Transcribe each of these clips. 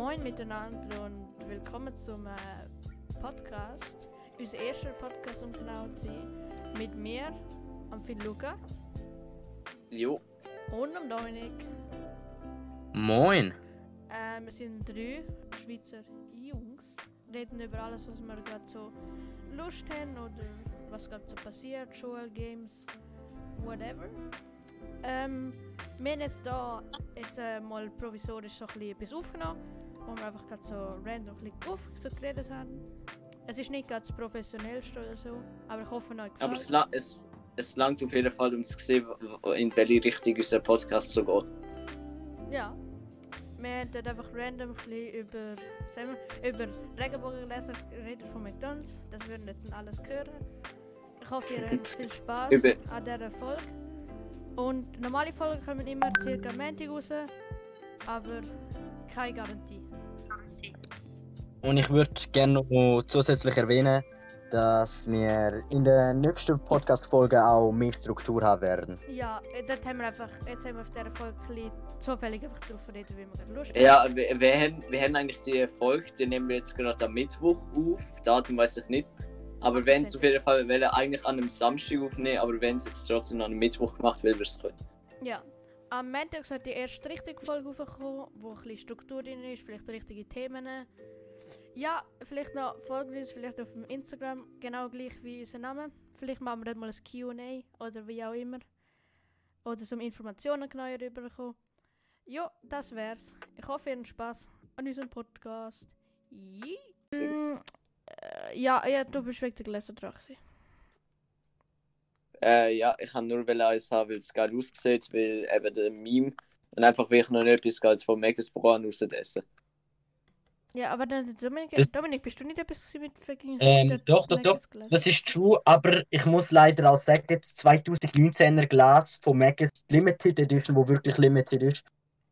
Moin miteinander und willkommen zum äh, Podcast. Unser erster Podcast, um genau zu sein. Mit mir, am Phil Luca Jo. und am Dominik. Moin. Äh, wir sind drei Schweizer Jungs. Reden über alles, was wir gerade so Lust haben oder was gerade so passiert, Schule, Games, whatever. Ähm, wir haben jetzt da jetzt äh, mal provisorisch so ein bisschen etwas aufgenommen, wo wir einfach gerade so random auf so geredet haben. Es ist nicht ganz das professionellste oder so, aber ich hoffe, euch Aber es, gefällt la es, es langt auf jeden Fall, um zu sehen, in welche Richtung unser Podcast so geht. Ja. Wir haben dort einfach random ein über, sagen wir, über Regenbogenleser geredet von McDonalds. Das würden jetzt alles hören. Ich hoffe, ihr habt viel Spaß Über- an dieser Folge. Und normale Folgen kommen immer circa Montag raus, aber keine Garantie. Und ich würde gerne noch zusätzlich erwähnen, dass wir in der nächsten Podcast-Folge auch mehr Struktur haben werden. Ja, äh, dort haben wir einfach, jetzt haben wir auf dieser Folge ein bisschen zufällig einfach drauf reden, wie wir gerade Lust Ja, wir, wir, haben, wir haben eigentlich die Folge, die nehmen wir jetzt gerade am Mittwoch auf. Datum weiß ich nicht. Aber wenn es auf jeden Fall, wir wollen eigentlich an einem Samstag aufnehmen, aber wenn es jetzt trotzdem an einem Mittwoch gemacht wird, wir es können. Ja. Am Montag sollte die erste richtige Folge rauskommen, wo ein bisschen Struktur drin ist, vielleicht richtige Themen. Ja, vielleicht noch folgendes, vielleicht auf dem Instagram, genau gleich wie unser Name. Vielleicht machen wir dort mal ein Q&A oder wie auch immer. Oder zum Informationen genauer rüberkommen. Ja, das wär's. Ich hoffe, ihr habt Spaß an unserem Podcast. Yee. Mm, äh, ja, ja, du bist wegen der Gläser dran. Äh, ja, ich kann nur weil eins haben, weil es geil aussieht, weil eben der Meme und einfach wirklich noch nicht etwas Geiles von Megasbran rausdessen. Ja, aber dann, Dominik, Das- Dominik, bist du nicht etwas mit fucking Ähm, doch, doch, doch. Das ist true, aber ich muss leider auch sagen, das 2019er Glas von Magus Limited Edition, wo wirklich limited ist,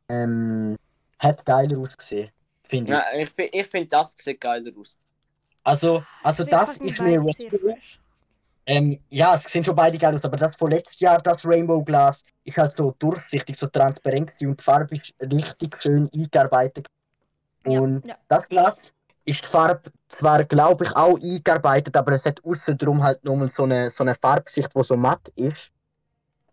ähm, hat geiler ausgesehen, finde ich. Ja, ich, ich finde, das sieht geiler aus. Also, also Ich das ist mir beide sehr fresh. Ähm, ja, es sehen schon beide geil aus, aber das von letztes Jahr, das Rainbow Glas, ist halt so durchsichtig, so transparent gewesen und die Farbe ist richtig schön eingearbeitet. Ja, Und ja. das Glas ist die Farbe zwar, glaube ich, auch eingearbeitet, aber es hat außen drum halt nochmal so eine, so eine Farbschicht, die so matt ist.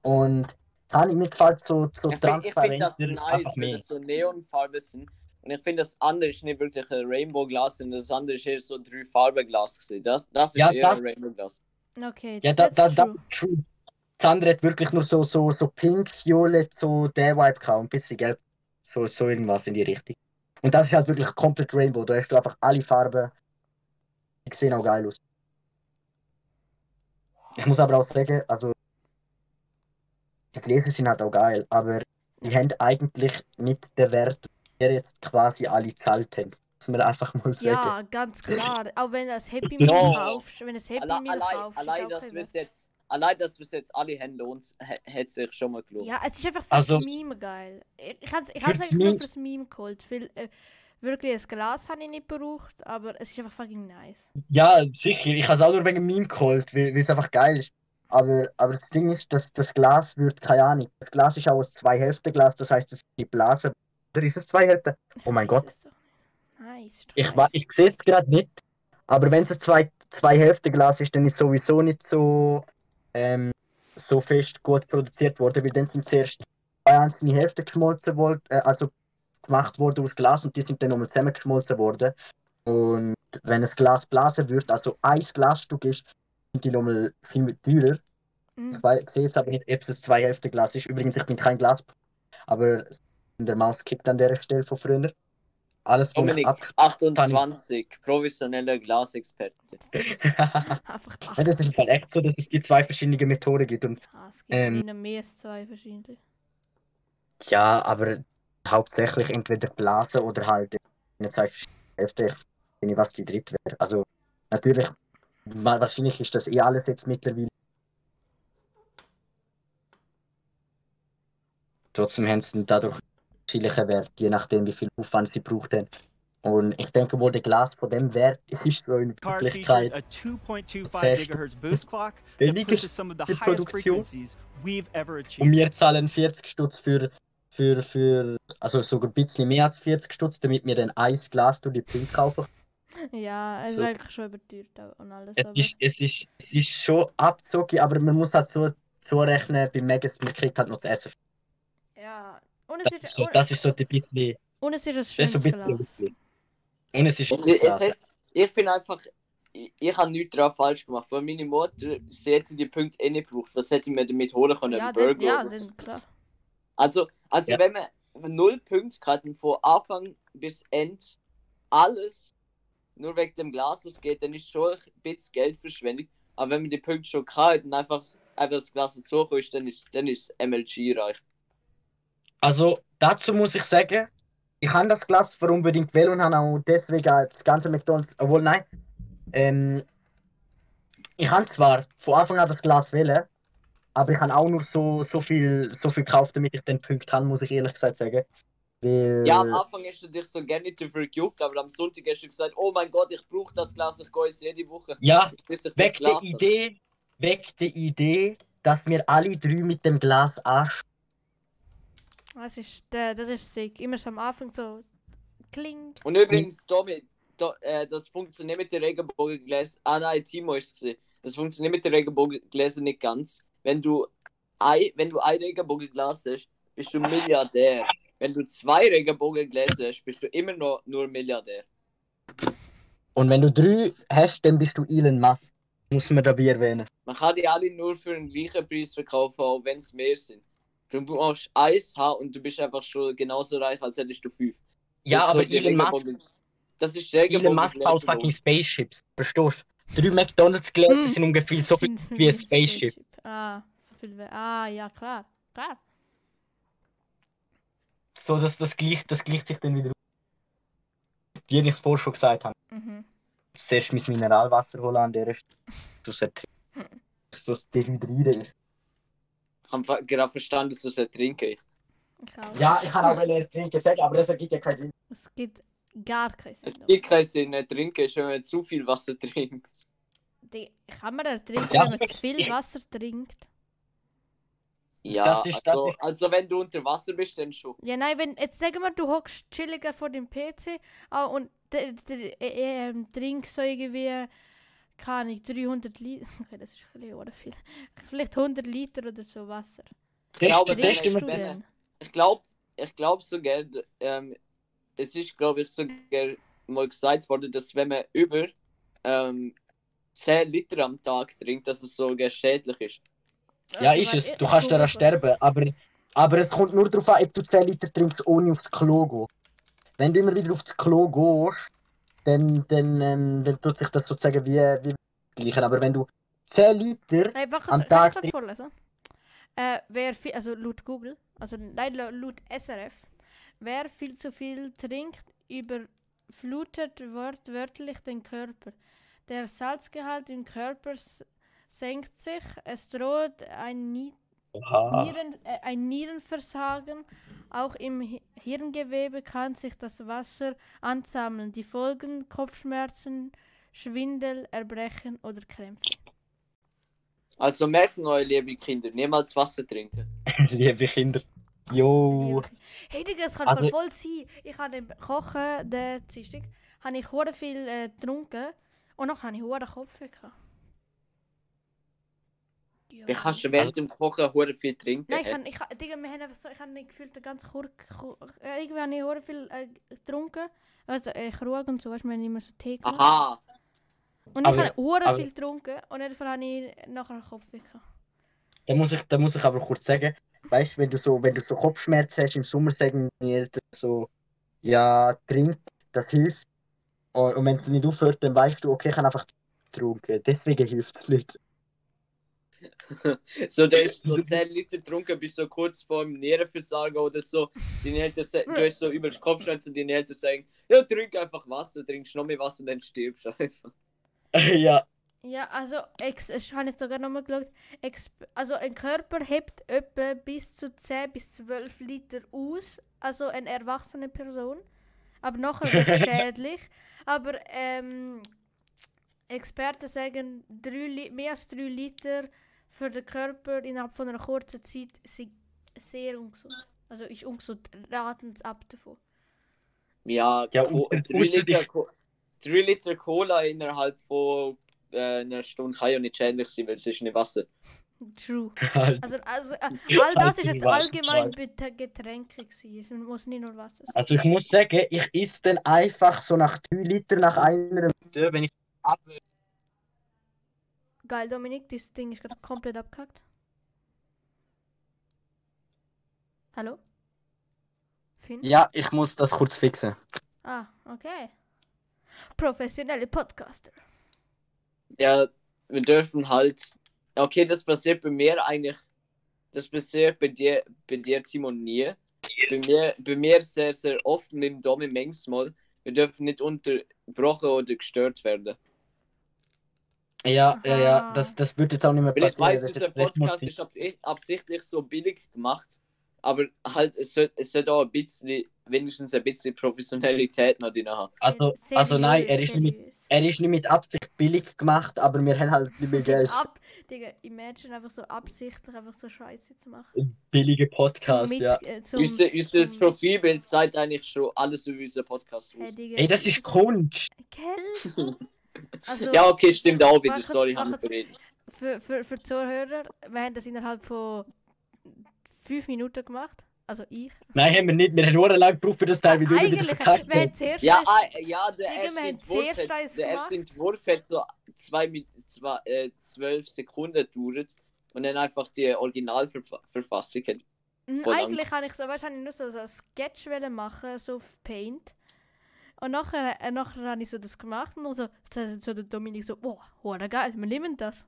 Und kann ich mir gefällt so, so Ich finde ich find das nice, mehr. das so Neonfarben sind. Und ich finde, das andere ist nicht wirklich ein Rainbow-Glas, sondern das andere ist eher so ein Drei-Farben-Glas. gewesen. Das, das ist Ja, eher das- ein Rainbow-Glas. Okay, Ja, da, da, da, true. Das andere hat wirklich nur so, so, so pink, violett, so der Vibe gehabt, ein bisschen gelb. So, so irgendwas in die Richtung. Und das ist halt wirklich komplett Rainbow. Da hast du einfach alle Farben. Die sehen auch geil aus. Ich muss aber auch sagen, also. Die Gläser sind halt auch geil, aber die haben eigentlich nicht den Wert, den jetzt quasi alle gezahlt haben. Muss man einfach mal sagen. Ja, ganz klar. Auch wenn du das Happy No. Meal kaufst, wenn das Happy Alle, Meal allein, kaufst, allein, dass wir jetzt, allein, dass wir es jetzt alle haben, lohnt, hat sich schon mal gelohnt. Ja, es ist einfach fürs Also- Meme geil. Ich, ich habe es ich eigentlich nur fürs Meme geholt. Weil, äh, wirklich, das Glas habe ich nicht gebraucht, aber es ist einfach fucking nice. Ja, sicher. Ich habe es auch nur wegen dem Meme geholt, weil es einfach geil ist. Aber, aber das Ding ist, dass das Glas wird, keine Ahnung. Das Glas ist auch ein Zwei-Hälften-Glas, das heißt, es ist die Blase. Oder ist es zwei Hälften? Oh mein Gott. Nice. Ich, ich sehe es gerade nicht. Aber wenn es ein zwei, zwei Hälften-Glas ist, dann ist es sowieso nicht so, ähm, so fest gut produziert worden, weil dann sind zuerst zwei einzelne Hälften geschmolzen worden, äh, also gemacht worden aus Glas und die sind dann nochmal zusammengeschmolzen worden. Und wenn das Glas blasen wird, also ein Glasstück ist, sind die nochmal viel teurer. Mhm. Ich sehe jetzt aber nicht, ob es zwei Hälften Glas ist. Übrigens, ich bin kein Glas, aber der Maus kippt an der Stelle von früher. Alles, Dominik, ab 28, professioneller Glasexperte. Einfach Ja, das ist Fall echt so, dass es die zwei verschiedene Methoden gibt. Und Ah, es gibt ähm, ihnen mehr als zwei verschiedene. ja, aber hauptsächlich entweder Blasen oder halt in zwei verschiedenen Hälften. Ich weiß nicht, was die dritte wäre. Also natürlich, wa- wahrscheinlich ist das eh alles jetzt mittlerweile. Trotzdem haben sie dadurch unterschiedliche Werte, je nachdem wie viel Aufwand sie braucht haben. Und ich denke wohl, der Glas von dem Wert ist so in Wirklichkeit a 2.25 Fest. gigahertz boost clock Der that liegt pushes some of the die highest Produktion. frequencies we've ever Und wir zahlen 40 Stutz für, für, für also sogar ein bisschen mehr als 40 Stutz, damit wir dann ein Glas durch die Punkte kaufen. Ja, es So. ist eigentlich schon überteuert und alles. Es aber- ist, es ist, es ist schon abzogen, aber man muss halt so zurechnen, bei Megas, man kriegt halt noch zu essen. Und es Das ist, und, das ist so ein bisschen. und es ist ein Das ist so ein schönes bisschen. Glas. Und es ist. Es, es hat, ich finde einfach, ich, ich habe nichts daran falsch gemacht. Weil meine Mutter, sie hätte die Punkte eh nicht gebraucht. Was hätte ich mir damit holen können? Ja, Burger ja, oder so. dann, klar. Also, also Ja. wenn man null Punkte hatten, von Anfang bis Ende alles nur wegen dem Glas ausgeht, dann ist schon ein bisschen Geldverschwendung. Aber wenn man die Punkte schon hat und einfach, einfach das Glas dazu ist, dann ist, dann ist MLG reich. Also, dazu muss ich sagen, ich habe das Glas für unbedingt wählen und habe auch deswegen das ganze McDonalds. Obwohl, nein. Ähm, ich habe zwar von Anfang an das Glas wählen, aber ich habe auch nur so, so, viel, so viel gekauft, damit ich den Punkt habe, muss ich ehrlich gesagt sagen. Weil, Ja, am Anfang hast du dich so gerne nicht dafür gejuckt, aber am Sonntag hast du gesagt, oh mein Gott, ich brauche das Glas, ich gehe jede Woche. ja, weg der habe. Idee, weg der Idee, dass wir alle drei mit dem Glas anstehen. Das ist, äh, das ist sick. Immer so am Anfang so klingt. Und übrigens, Tommy, da, äh, das funktioniert mit den Regenbogengläsern. Ah nein, Timo ist es. Das funktioniert mit den Regenbogengläsern nicht ganz. Wenn du ein, wenn du ein Regenbogenglas hast, bist du Milliardär. Wenn du zwei Regenbogengläser hast, bist du immer noch nur Milliardär. Und wenn du drei hast, dann bist du Elon Musk. Muss man dabei erwähnen. Man kann die alle nur für den gleichen Preis verkaufen, auch wenn es mehr sind. Du musst eins haben und du bist einfach schon genauso reich, als hättest du fünf. Ja, Das aber so Elon Musk, Das ist Elon Musk baut fucking Spaceships. Verstehst du? Drei McDonalds-Gläser Hm. sind ungefähr so viel wie ein ein Spaceship. Ah, so viel. we- Ah, ja, klar. Klar. So, das, das, gleicht, das gleicht sich dann wieder. Wie ich es vorher schon gesagt habe. Mhm. Zuerst mein Mineralwasser holen an der Stelle. So ertrinken. So das Dehydrieren ist. Ich habe gerade verstanden, dass du es trinken. Ich auch. Ja, ich kann auch ertrinken sagen, aber das ergibt ja keinen Sinn. Es gibt gar keinen Es Sinn. gibt keinen Sinn, nicht trinken ist, wenn man zu viel Wasser trinkt. Die, kann man ertrinken, wenn man zu viel Wasser trinkt? Ja, Das ist- das also, ist- also wenn du unter Wasser bist, dann schon. Ja, nein, wenn, jetzt sagen wir, du hockst chilliger vor dem PC und der, der, äh, ähm, trink so irgendwie, keine Ahnung, 300 Liter, okay, das ist ein bisschen oder viel, vielleicht 100 Liter oder so Wasser. Immer- du wenn- denn? Ich glaube, ich glaube sogar, ähm, es ist, glaube ich, sogar mal gesagt worden, dass wenn man über ähm, 10 Liter am Tag trinkt, dass es sogar schädlich ist. Ja, ist es. ich- Du ich kannst daran sterben, aber, aber es kommt nur darauf an, ob du 10 Liter trinkst, ohne aufs Klo gehen. Wenn du immer wieder aufs Klo gehst, dann, dann, ähm, dann tut sich das sozusagen wie, wie gleichen. Aber wenn du 10 Liter Hey, warte, am kann Tag ich vorlesen? Äh, wer viel, also laut Google, also nein, la- laut SRF, wer viel zu viel trinkt, überflutet wortwörtlich den Körper. Der Salzgehalt im Körper senkt sich, es droht ein, Ni Nieren, äh, ein Nierenversagen. Auch im Hi- Hirngewebe kann sich das Wasser ansammeln. Die Folgen Kopfschmerzen, Schwindel, Erbrechen oder Krämpfe. Also merken euch, liebe Kinder, niemals Wasser trinken. liebe Kinder. Jo. Hey Digga, es kann Also- voll sein. Ich habe beim Kochen, der Dienstag, habe ich hure viel äh, getrunken und noch habe ich hure Kopfweh gehabt. Ja. Wie kannst du während dem Kochen hure viel trinken? Nein, ich habe, ich, ha- Digga, wir haben einfach so, ich habe nicht gefühlt, den ganzen Chur, äh, irgendwie habe ich hure viel äh, getrunken. Also, äh, Krug und so, weißt du, wir haben immer so Tee gemacht. Aha, Und Aber- ich habe hure aber- viel getrunken und in jedem Fall habe ich nachher Kopfweh gehabt. Da muss ich, da muss ich aber kurz sagen, weißt du, wenn du so, wenn du so Kopfschmerzen hast im Sommer, sagen Eltern so, ja, trink, das hilft. Und, und wenn es nicht aufhört, dann weißt du, okay, ich kann einfach trinken. Deswegen hilft es nicht. so du hast so 10 Liter getrunken, bist so kurz vor dem Nierenversagen oder so. Deine Eltern, sa- du hast so übelst Kopfschmerzen und deine Eltern sagen, ja, trink einfach Wasser, trinkst noch mehr Wasser und dann stirbst du einfach. ja, Ja, also, ex, ich habe jetzt sogar nochmal geschaut. Ex, also, ein Körper hebt etwa bis zu 10 bis 12 Liter aus. Also, eine erwachsene Person. Aber nachher wird es schädlich. Aber ähm, Experten sagen, drei mehr als 3 Liter für den Körper innerhalb von einer kurzen Zeit sind sehr ungesund. Also ist ungesund. Raten Sie ab davon. Ja, Ja, Co und- 3 Liter, Co 3 Liter Cola innerhalb von äh, einer Stunde kann ja nicht schädlich sein, weil es ist nicht Wasser. True. Halt. Also, also äh, all das ist jetzt allgemein Getränke gewesen. Es muss nicht nur Wasser sein. Also ich muss sagen, ich esse dann einfach so nach 3 Liter nach einer Minute, wenn ich ab Geil, Dominik, dieses Ding ist gerade komplett abgehackt. Hallo? Finn? Ja, ich muss das kurz fixen. Ah, okay. Professionelle Podcaster. Ja, wir dürfen halt. Okay, das passiert bei mir eigentlich. Das passiert bei dir, bei dir Timon, nie. Bei mir, bei mir sehr, sehr oft mit dem Domi manchmal. Wir dürfen nicht unterbrochen oder gestört werden. Ja, ja, ja, Aha. das, das wird jetzt auch nicht mehr Weil ich passieren. weiß, das ist nicht Podcast ist ab- absichtlich so billig gemacht. Aber halt, es sollte es sollte auch ein bisschen, wenigstens ein bisschen Professionalität noch drin haben. Also, Ser- also nein, er seriös, ist, nicht mit, seriös. er ist nicht mit Absicht billig gemacht, aber wir haben halt nicht mehr Geld. Ab, Digga, imagine einfach so absichtlich einfach so Scheiße zu machen. Billige Zum Podcast, mit, ja. äh, zum, Unser, unser zum- Profilbild zeigt eigentlich schon alles über unseren Podcast Hey, aus. Digga, Ey, das ist Kunst. Gell? Also, Ja, okay, stimmt auch wieder. Machen's- Sorry, habe ich machen's- verredet. für, für, für die Zuhörer, wir haben das innerhalb von fünf Minuten gemacht. Also ich. Nein, haben wir nicht. Wir haben nur lang gebraucht für das Teil, wie du wieder Eigentlich, verkackt wir haben zuerst Ja, ah, ja, der erste wir haben Entwurf, hat, der erste. Entwurf hat so zwei, zwei, äh, zwölf Sekunden gedauert und dann einfach die Originalverfassung hat. Eigentlich habe ich so, weißt, habe ich nur so, so ein Sketch wollen machen, so auf Paint. Und nachher, äh, nachher habe ich so das gemacht und so, so, so der Dominik so, boah, hure geil, wir nehmen das.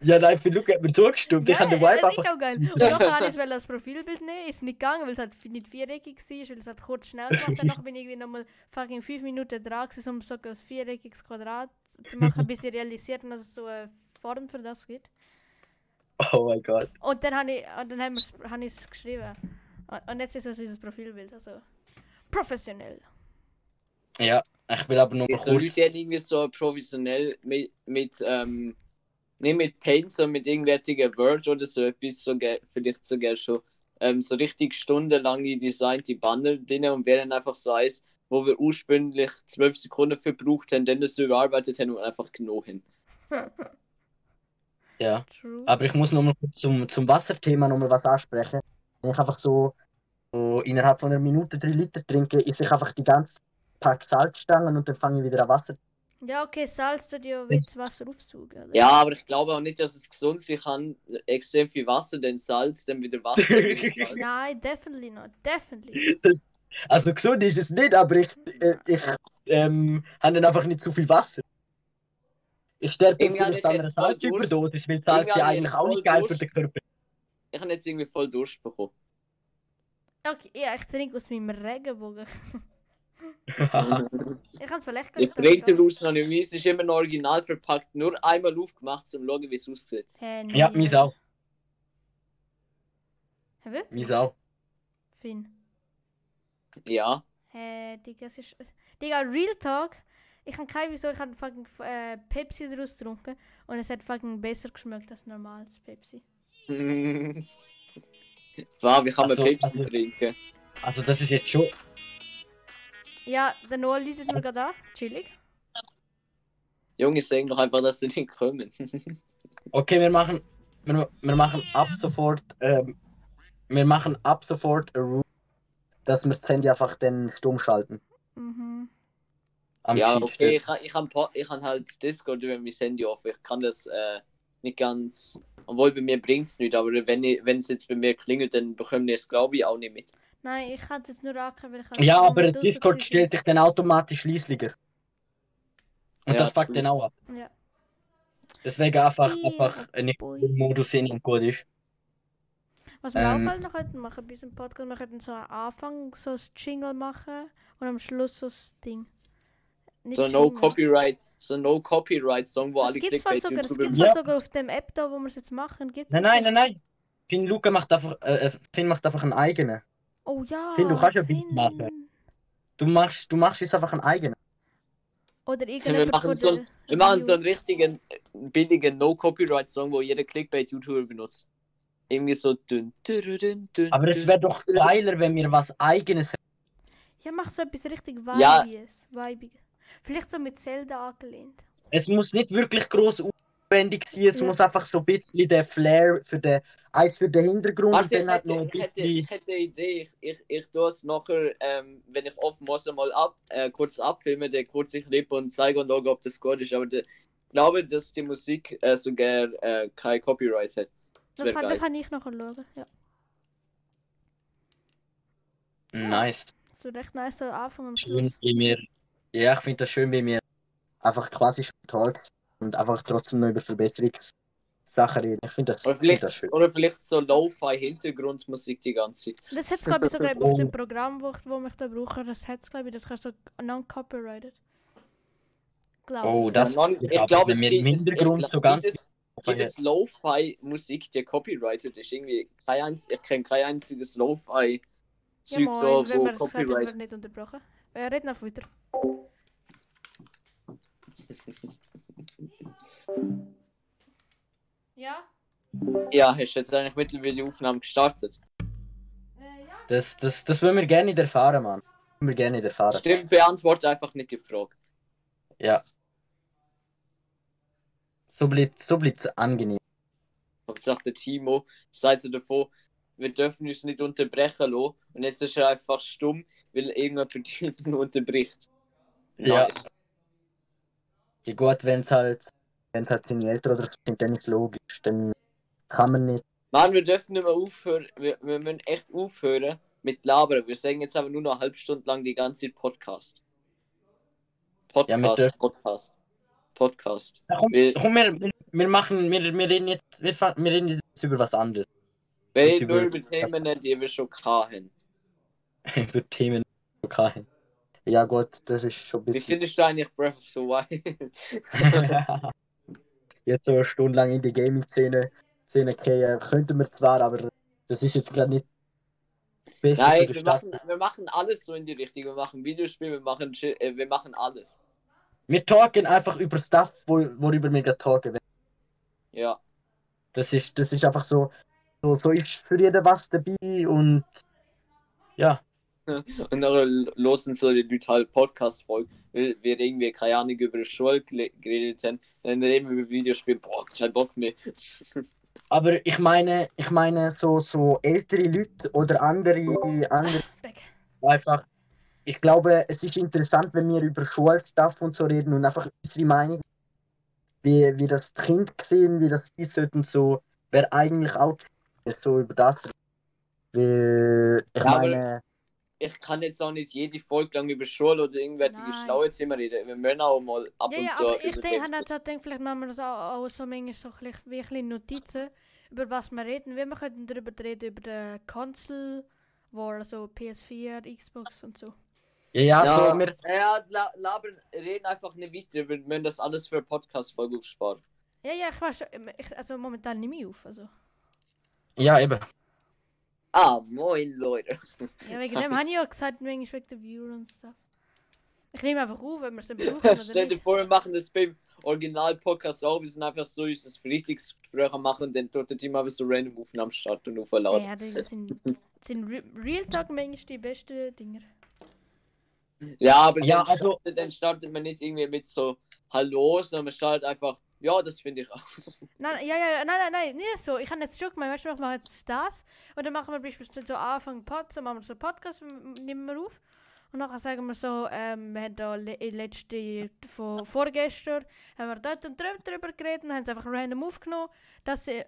Ja, nein, für Luca hat mir zugestimmt. Ich habe den Vibe ist einfach. auch geil. Und nachher habe ich als Profilbild nehmen, ist nicht gegangen, weil es halt nicht viereckig war, weil es halt kurz schnell gemacht Danach bin ich irgendwie nochmal fucking fünf Minuten dran, gewesen, um so ein viereckiges Quadrat zu machen, bis ich realisiert habe, dass es so eine Form für das gibt. Oh mein Gott. Und dann habe ich und dann haben wir's- habe ich es geschrieben. Und, jetzt ist es unser Profilbild, also professionell. Ja, ich will aber nur mal So kurz. Leute haben irgendwie so professionell mit, mit ähm, nicht mit Paint, sondern mit irgendwelchen Word oder so etwas, so vielleicht sogar schon ähm, so richtig stundenlange designte Banner drin und wären einfach so eins, wo wir ursprünglich zwölf Sekunden verbraucht haben, dann das überarbeitet haben und einfach genommen haben. Ja. True. Aber ich muss noch mal kurz zum, zum Wasserthema noch mal was ansprechen. Wenn ich einfach so, so innerhalb von einer Minute drei Liter trinke, esse ich einfach die ganze Pack Salzstangen und dann fange ich wieder an Wasser. Ja, okay, Salz tut ja wie das Wasser aufsaugen. oder? Ja, aber ich glaube auch nicht, dass es gesund sein kann, extrem viel Wasser, dann Salz, dann wieder Wasser, dann wieder Salz. Nein, definitely not. Definitely. Also gesund ist es nicht, aber ich, äh, ich ähm, habe dann einfach nicht zu viel Wasser. Ich sterbe vielleicht ich an einer jetzt Salzüberdosis, weil Salz ja ich eigentlich jetzt auch nicht geil für Durst. den Körper. Ich habe jetzt irgendwie voll Durst bekommen. Okay, ja, ich trinke aus meinem Regenbogen. Ich kann es vielleicht Der Printer aus Anonymous ist immer noch original verpackt, nur einmal aufgemacht, um zu schauen, wie es aussieht. Hä, ja, nie. mies auch. Hä, wirklich? Mies auch. Finn. Ja. Hä, Digga, es ist... Digga, Real Talk. Ich kann kein wieso, ich habe fucking äh, Pepsi daraus getrunken und es hat fucking besser geschmeckt als normales Pepsi. wow, wie kann man Also- Pepsi also- trinken? Also das ist jetzt schon. Ja, der Noah läutet mir gerade an. Chillig. Junge, sagen doch einfach, dass sie nicht kommen. Okay, wir machen. Wir, wir machen ab sofort. Ähm, wir machen ab sofort eine Rule, dass wir das Handy einfach dann stumm schalten. Mhm. Am ja, okay, ich, ich habe po- ich hab halt Discord über mein Handy offen. Ich kann das äh, nicht ganz. Obwohl bei mir bringt es nicht, aber wenn ich- wenn es jetzt bei mir klingelt, dann bekommen die es glaube ich auch nicht mit. Nein, ich kann es jetzt nur angehört, weil ich halt Ja, aber Discord stellt dich dann automatisch leislicher. Und Ja, das fuckt true. dann auch ab. Ja. Deswegen einfach, Ja, einfach nicht boy. im Modus in und gut ist. Was wir Ähm. auch halt noch könnten machen bei diesem Podcast, wir könnten so am Anfang so ein Jingle machen und am Schluss so das Ding. Nicht So no Jingle. Copyright, so no Copyright Song, wo Das alle gibt's Clickbait sogar, das YouTuber gibt's Ja. sogar auf dem App da, wo wir es jetzt machen. Gibt's Nein, das nein, nein, nein. Finn Luca macht einfach, äh, äh, Finn macht einfach einen eigenen. Oh ja. Finn, du kannst ja Beat machen. Du machst, du machst jetzt einfach einen eigenen. Oder wir irgendjemand machen so, wir machen so einen richtigen, billigen No Copyright Song, wo jeder Clickbait YouTuber benutzt. irgendwie so dünn, dünn, dünn, dünn. Aber es wäre doch geiler, wenn wir was eigenes Ja, mach so etwas richtig Ja. Weibiges. Weibiges. Vielleicht so mit Zelda angelehnt. Es muss nicht wirklich groß aufwendig sein, es Ja. muss einfach so ein bisschen der Flair für den, eins für den Hintergrund Warte, ich hätte, ich, hätte, ich hätte eine Idee. Ich, ich, ich tue es nachher, ähm, wenn ich offen muss, mal ab, äh, kurz abfilmen, den kurz ich Clip und zeige und schaue, ob das gut ist. Aber ich glaube, dass die Musik äh, sogar äh, kein Copyright hat. Das, wär kann, das kann ich noch schauen. Ja. Nice. So recht nice so Anfang und Schön, Schluss. wie wir. Ja, ich finde das schön, wie wir einfach quasi schon Talks und einfach trotzdem noch über Verbesserungssachen reden. Ich finde das, Oder ich find vielleicht, das schön. oder vielleicht so Lo-Fi-Hintergrundmusik die ganze Zeit. Das hat es glaube ich sogar auf Oh. dem Programm, wo, ich, wo mich da brauche. Das hat es glaube ich, das kannst du non-copyrighted. Glaube Oh, ich. das Ja, non- ich ich glaube, wenn es gibt im es- Hintergrund so glaub, ganz. gibt es- Gibt es Lo-Fi-Musik, die copyrighted ist? Irgendwie kein einz ich kenne kein einziges Ja, Lo-Fi-Zeug, moin, so, wenn so haben, wir Copyright. werden nicht unterbrochen. Äh, red noch weiter. Ja? Ja, hast du jetzt eigentlich mittlerweile die Aufnahme gestartet? Äh, ja. Das, das, das wollen wir gerne nicht erfahren, Mann. Das wollen wir gerne nicht erfahren. Stimmt, beantworte einfach nicht die Frage. Ja. So bleibt so bleibt's angenehm. Hauptsache der Timo sagt so davon, wir dürfen uns nicht unterbrechen lassen. Und jetzt ist er einfach stumm, weil irgendjemand ihn unterbricht. Ja. Nice. Ja gut, wenn es halt, wenn's halt seine Eltern oder so sind, dann ist es logisch. Dann kann man nicht. Mann, wir dürfen nicht mehr aufhören. Wir, wir müssen echt aufhören mit Labern. Wir sagen jetzt aber nur noch eine halbe Stunde lang die ganze Zeit Podcast. Ja, wir Podcast, Podcast. Podcast. Ja, komm, Wir- komm, wir, wir machen, wir, wir reden jetzt, wir, wir reden jetzt über was anderes. Wir reden nur über- Themen, die wir schon hatten. über Themen. Okay. Ja gut, das ist schon ein Wie bisschen. findest du eigentlich Breath of the Wild? jetzt so eine Stunde lang in die Gaming-Szene Szene gehen, könnten wir zwar, aber das ist jetzt gerade nicht Nein, wir Stadt. machen, wir machen alles so in die Richtung. Wir machen Videospiele, wir machen, äh, wir machen alles. Wir talken einfach über Stuff, wo, worüber wir gerade talken. Ja. Das ist, das ist einfach so, so, so ist für jeden was dabei und ja, Und dann losen so die Leute halt Podcast-Folgen, weil wir irgendwie keine Ahnung über die Schule geredet haben. Dann reden wir über Videospiele, boah, kein Bock mehr. aber ich meine, ich meine so, so ältere Leute oder andere, andere einfach, ich glaube, es ist interessant, wenn wir über Schulstuff und so reden und einfach unsere Meinung, wie, wie das die Kinder sehen, wie das ist und so, wäre eigentlich auch so über das. Weil, ich Ja, aber- meine, Ich kann jetzt auch nicht jede Folge lang über Schule oder irgendwelche Nein. schlaue Themen reden. Wir müssen auch mal ab Ja, und ja, zu aber ich denke, Themen halt so, denk, vielleicht machen wir das auch, auch so manchmal so ein bisschen- wie ein bisschen Notizen, über was wir reden. Wir könnten darüber reden, über den Console War, also PS4, Xbox und so. ja, ja, Ja, so, wir, ja la, labern, reden einfach nicht weiter. Wir müssen das alles für eine Podcast-Folge aufsparen. Ja, ja, ich weiß schon, ich, also momentan nicht mehr auf, also. ja, eben. Ah, moin Leute. Ja, wegen dem habe ich ja gesagt, wegen der Viewer und stuff. Ich nehme einfach auf, wenn wir es dann brauchen Stell dir vor, wir machen das beim Original-Podcast auch. Wir sind einfach so unser Verrichtungsgespräch am machen und dann tut der Team einfach so random Aufnahmen starten und aufladen. Ja, das sind, sind Re Real Talk manchmal die besten Dinger. Ja, aber Ja, dann, also- startet, dann startet man nicht irgendwie mit so Hallo, sondern man startet einfach, ja, das finde ich auch. Nein, ja, ja, nein, nein, nein, nicht so. Ich habe jetzt schon gemeint, weißt du, ich mache jetzt das. Und dann machen wir beispielsweise so Anfang Pod, so machen wir so Podcast, nehmen wir auf. Und nachher sagen wir so, ähm, wir haben da le letzte, von vorgestern, haben wir dort und dort drüber geredet und haben es einfach random aufgenommen. Das äh,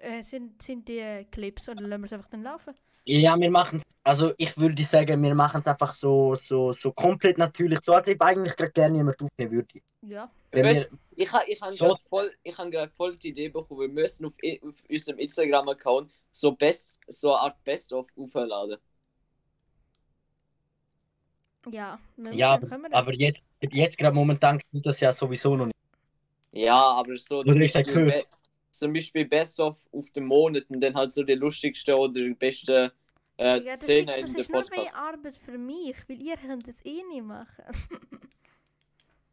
äh, sind, sind die äh, Clips und dann lassen wir es einfach dann laufen. Ja, wir machen also ich würde sagen, wir machen es einfach so, so, so komplett natürlich, so als ob eigentlich gerade gerne jemand aufnehmen würde. Ja. Wenn wir, müssen- ich habe ich hab So- gerade voll, ich hab grad voll die Idee bekommen, wir müssen auf, auf unserem Instagram-Account so, best, so eine Art Best-of aufladen. Ja, ja, dann können wir aber, aber jetzt, jetzt gerade momentan geht das ja sowieso noch nicht. Ja, aber so Oder zum ich Beispiel, zum Beispiel Best-of auf den Monat und dann halt so die lustigste oder die beste äh, Ja, das, ist, Szene das in der ist nur Podcast. mehr Arbeit für mich, weil ihr könnt es eh nicht machen.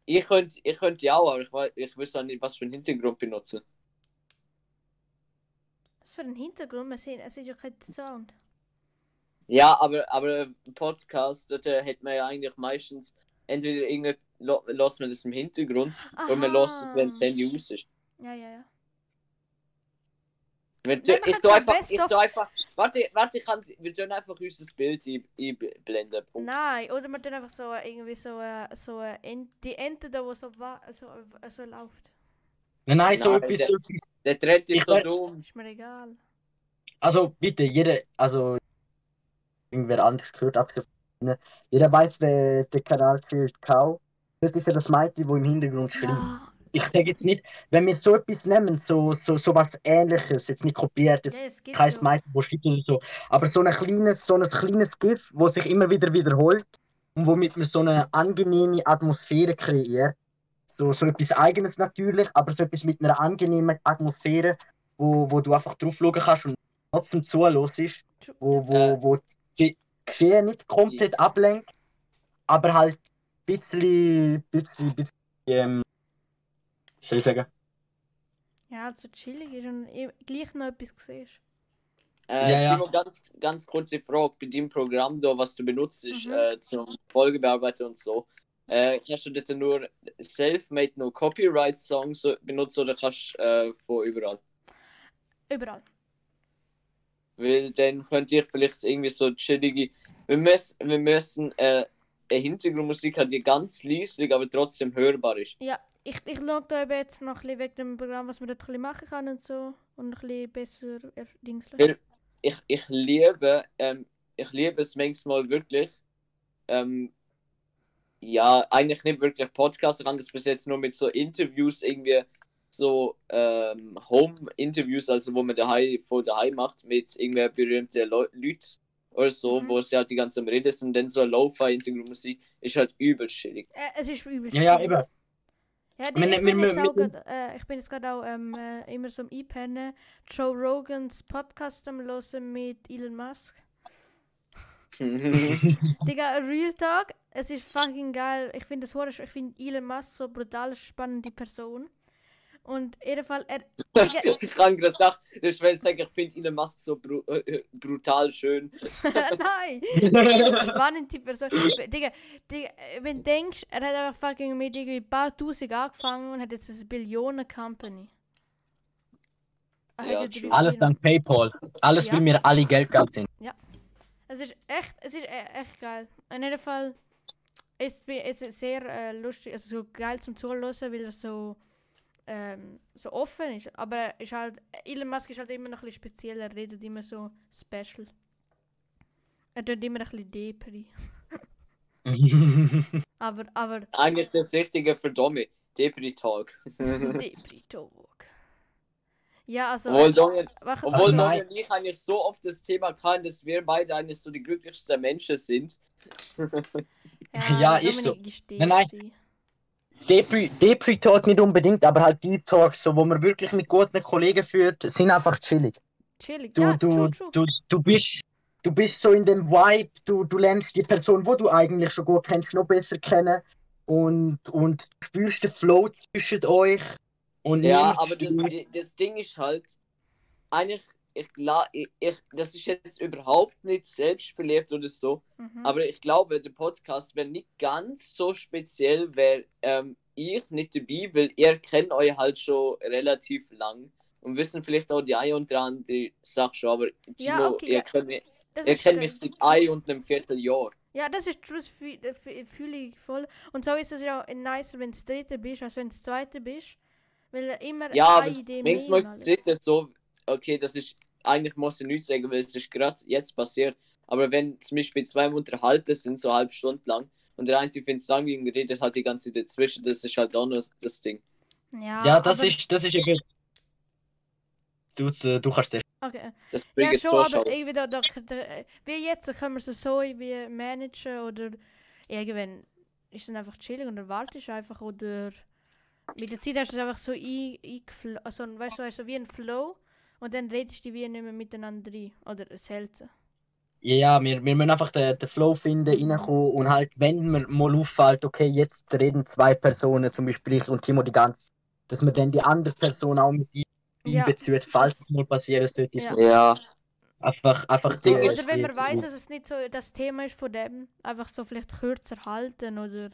Ich könnte ich könnt ja auch, aber ich, weiß, ich wüsste auch nicht, was für einen Hintergrund benutzen. Was für ein Hintergrund? Es ist ja kein Sound. Ja, aber, aber im Podcast, dort äh, hat man ja eigentlich meistens entweder irgendwie lässt man das im Hintergrund oder man lässt es, wenn das Aha. Handy aus ist. Ja, ja, ja. Wir ich können tu kein einfach, ich of- tu einfach, warte, warte, ich kann, wir tun einfach unser Bild ein- einblenden. Punkt. Nein, oder man tut einfach so äh, irgendwie so, äh, so äh, die Ente da, wo so, wa so, äh, so läuft. Nein, nein, so Nein, etwas, der-. Der Trend ist so dumm. Ist mir egal. Also bitte, jeder, also irgendwer anders gehört, abgesehen. Jeder weiß, wer der Kanal zählt Kau. Dort ist ja das Mädchen, wo im Hintergrund schreit. Ja, Ich sage jetzt nicht, wenn wir so etwas nehmen, so, so, so was ähnliches, jetzt nicht kopiert, jetzt ja kein so. Mädchen, wo schreibt oder so, aber so ein kleines, so ein kleines GIF, wo sich immer wieder wiederholt und womit man so eine angenehme Atmosphäre kreiert. So, so etwas Eigenes natürlich, aber so etwas mit einer angenehmen Atmosphäre, wo, wo du einfach drauf schauen kannst und trotzdem zuhörst, wo, wo, wo die Geschehen nicht komplett ablenkt, aber halt ein bisschen, bisschen, bisschen, ähm, soll ich sagen? Ja, so chillig ist und gleich noch etwas siehst. Äh, Ja, ja. Timo, ganz, ganz kurze Frage bei dem Programm da, was du benutzt, Mhm. äh, zum Folge bearbeiten und so. Äh, kannst du dort nur self-made, no Copyright-Songs benutzen oder kannst du äh, von überall? Überall. Weil dann könnt ihr vielleicht irgendwie so chillige. Wir müssen, wir müssen äh, eine Hintergrundmusik hat, die ganz leislich, aber trotzdem hörbar ist. Ja, ich, ich schaue da eben jetzt noch ein bisschen wegen dem Programm, was man dort ein machen kann und so. Und ein bisschen besser Dings Ich, ich liebe, ähm, ich liebe es manchmal wirklich. Ähm, ja, eigentlich nicht wirklich Podcasts, ich habe das bis jetzt nur mit so Interviews irgendwie so ähm, Home-Interviews, also wo man daheim von daheim macht mit irgendwie berühmten Leu- Leuten oder so, Mhm. wo es halt die ganze Zeit am Reden sind, dann so Lo-Fi-Hintergrundmusik ist halt übel chillig. Äh, es ist übelst Ja, ja, eben. Ja, ich, bin wir- jetzt wir- auch grad, äh, ich bin jetzt gerade auch ähm, äh, immer so am einpennen. Joe Rogans Podcast am hören mit Elon Musk. Digga, Real Talk, es ist fucking geil. Ich finde das hure- ich finde Elon Musk so brutal spannende Person. Und in jedem Fall, er, ich kann gerade gedacht, der Schwester sagen, ich finde Elon Musk so bru äh, äh, brutal schön. nein, spannende Person. Digga, Digga, äh, wenn du denkst, er hat einfach fucking mit irgendwie ein paar Tausend angefangen und hat jetzt eine Billionen-Company. Ja, ja Alles dank PayPal. Alles, Ja. weil wir alle Geld gehabt sind. Es ist echt, es ist e- echt geil. In jedem Fall ist es ist sehr äh, lustig, also so geil zum Zuhören, weil er so, ähm, so offen ist. Aber er ist halt, Elon Musk ist halt immer noch ein bisschen speziell, er redet immer so special. Er tut immer ein bisschen Depri. Aber, aber, Eigentlich das Richtige für Domi. Depri Talk. Depri Talk. Ja, also, Obwohl Domi, obwohl Also Domi und ich eigentlich so oft das Thema kann, dass wir beide eigentlich so die glücklichsten Menschen sind. Ja, ist so. Dominik ist Nein, nein. Depri. Depri, Depri Talk nicht unbedingt, aber halt Deep Talks, so, wo man wirklich mit guten Kollegen führt, sind einfach chillig. Chillig. Du, ja, du, true, true. du, du bist, du bist so in dem Vibe, du, du lernst die Person, wo du eigentlich schon gut kennst, noch besser kennen und, und spürst den Flow zwischen euch. Und Ja, aber das, das Ding ist halt, eigentlich, ich, gla- ich, ich, das ist jetzt überhaupt nicht selbstverliebt oder so, Mhm. aber ich glaube, der Podcast wäre nicht ganz so speziell, wäre ähm, ich nicht dabei, weil ihr kennt euch halt schon relativ lang und wissen vielleicht auch die ein und andere Sache schon, aber Timo, Ja, okay, ihr ja. kennt mich, ihr kennt mich seit ein und einem Vierteljahr. Ja, das ist true, fühle ich voll. Und so ist es ja nicer, wenn du dritte bist, als wenn du zweite bist. Weil er immer Ja, eine Idee mehr manchmal und das alles. dritte so, okay, das ist, eigentlich muss ich nichts sagen, weil es ist gerade jetzt passiert. Aber wenn zum Beispiel zwei unterhalten sind, so eine halbe Stunde lang, und der eine findet es langweilig und redet halt die ganze Zeit dazwischen, das ist halt auch noch das Ding. Ja, ja, das aber, ist, das ist eben. Du, äh, du kannst das. Okay. Das Ja, bringt schon, aber irgendwie da, da, da, wie jetzt können wir es so wie managen oder irgendwann ist es einfach chillig und dann wartest du einfach oder mit der Zeit hast du es einfach so ein, eingefl- also weißt du, du wie ein Flow und dann redest du wie nicht mehr miteinander rein oder selten. Ja, ja, wir, wir müssen einfach den, den Flow finden, reinkommen und halt, wenn mir mal auffällt, okay, jetzt reden zwei Personen, zum Beispiel ich und Timo die ganze dass wir dann die andere Person auch mit Ja. einbezieht, falls es mal passieren sollte. Ja. Ja, Einfach, einfach die- Oder wenn man weiß, dass es nicht so das Thema ist von dem, einfach so vielleicht kürzer halten oder.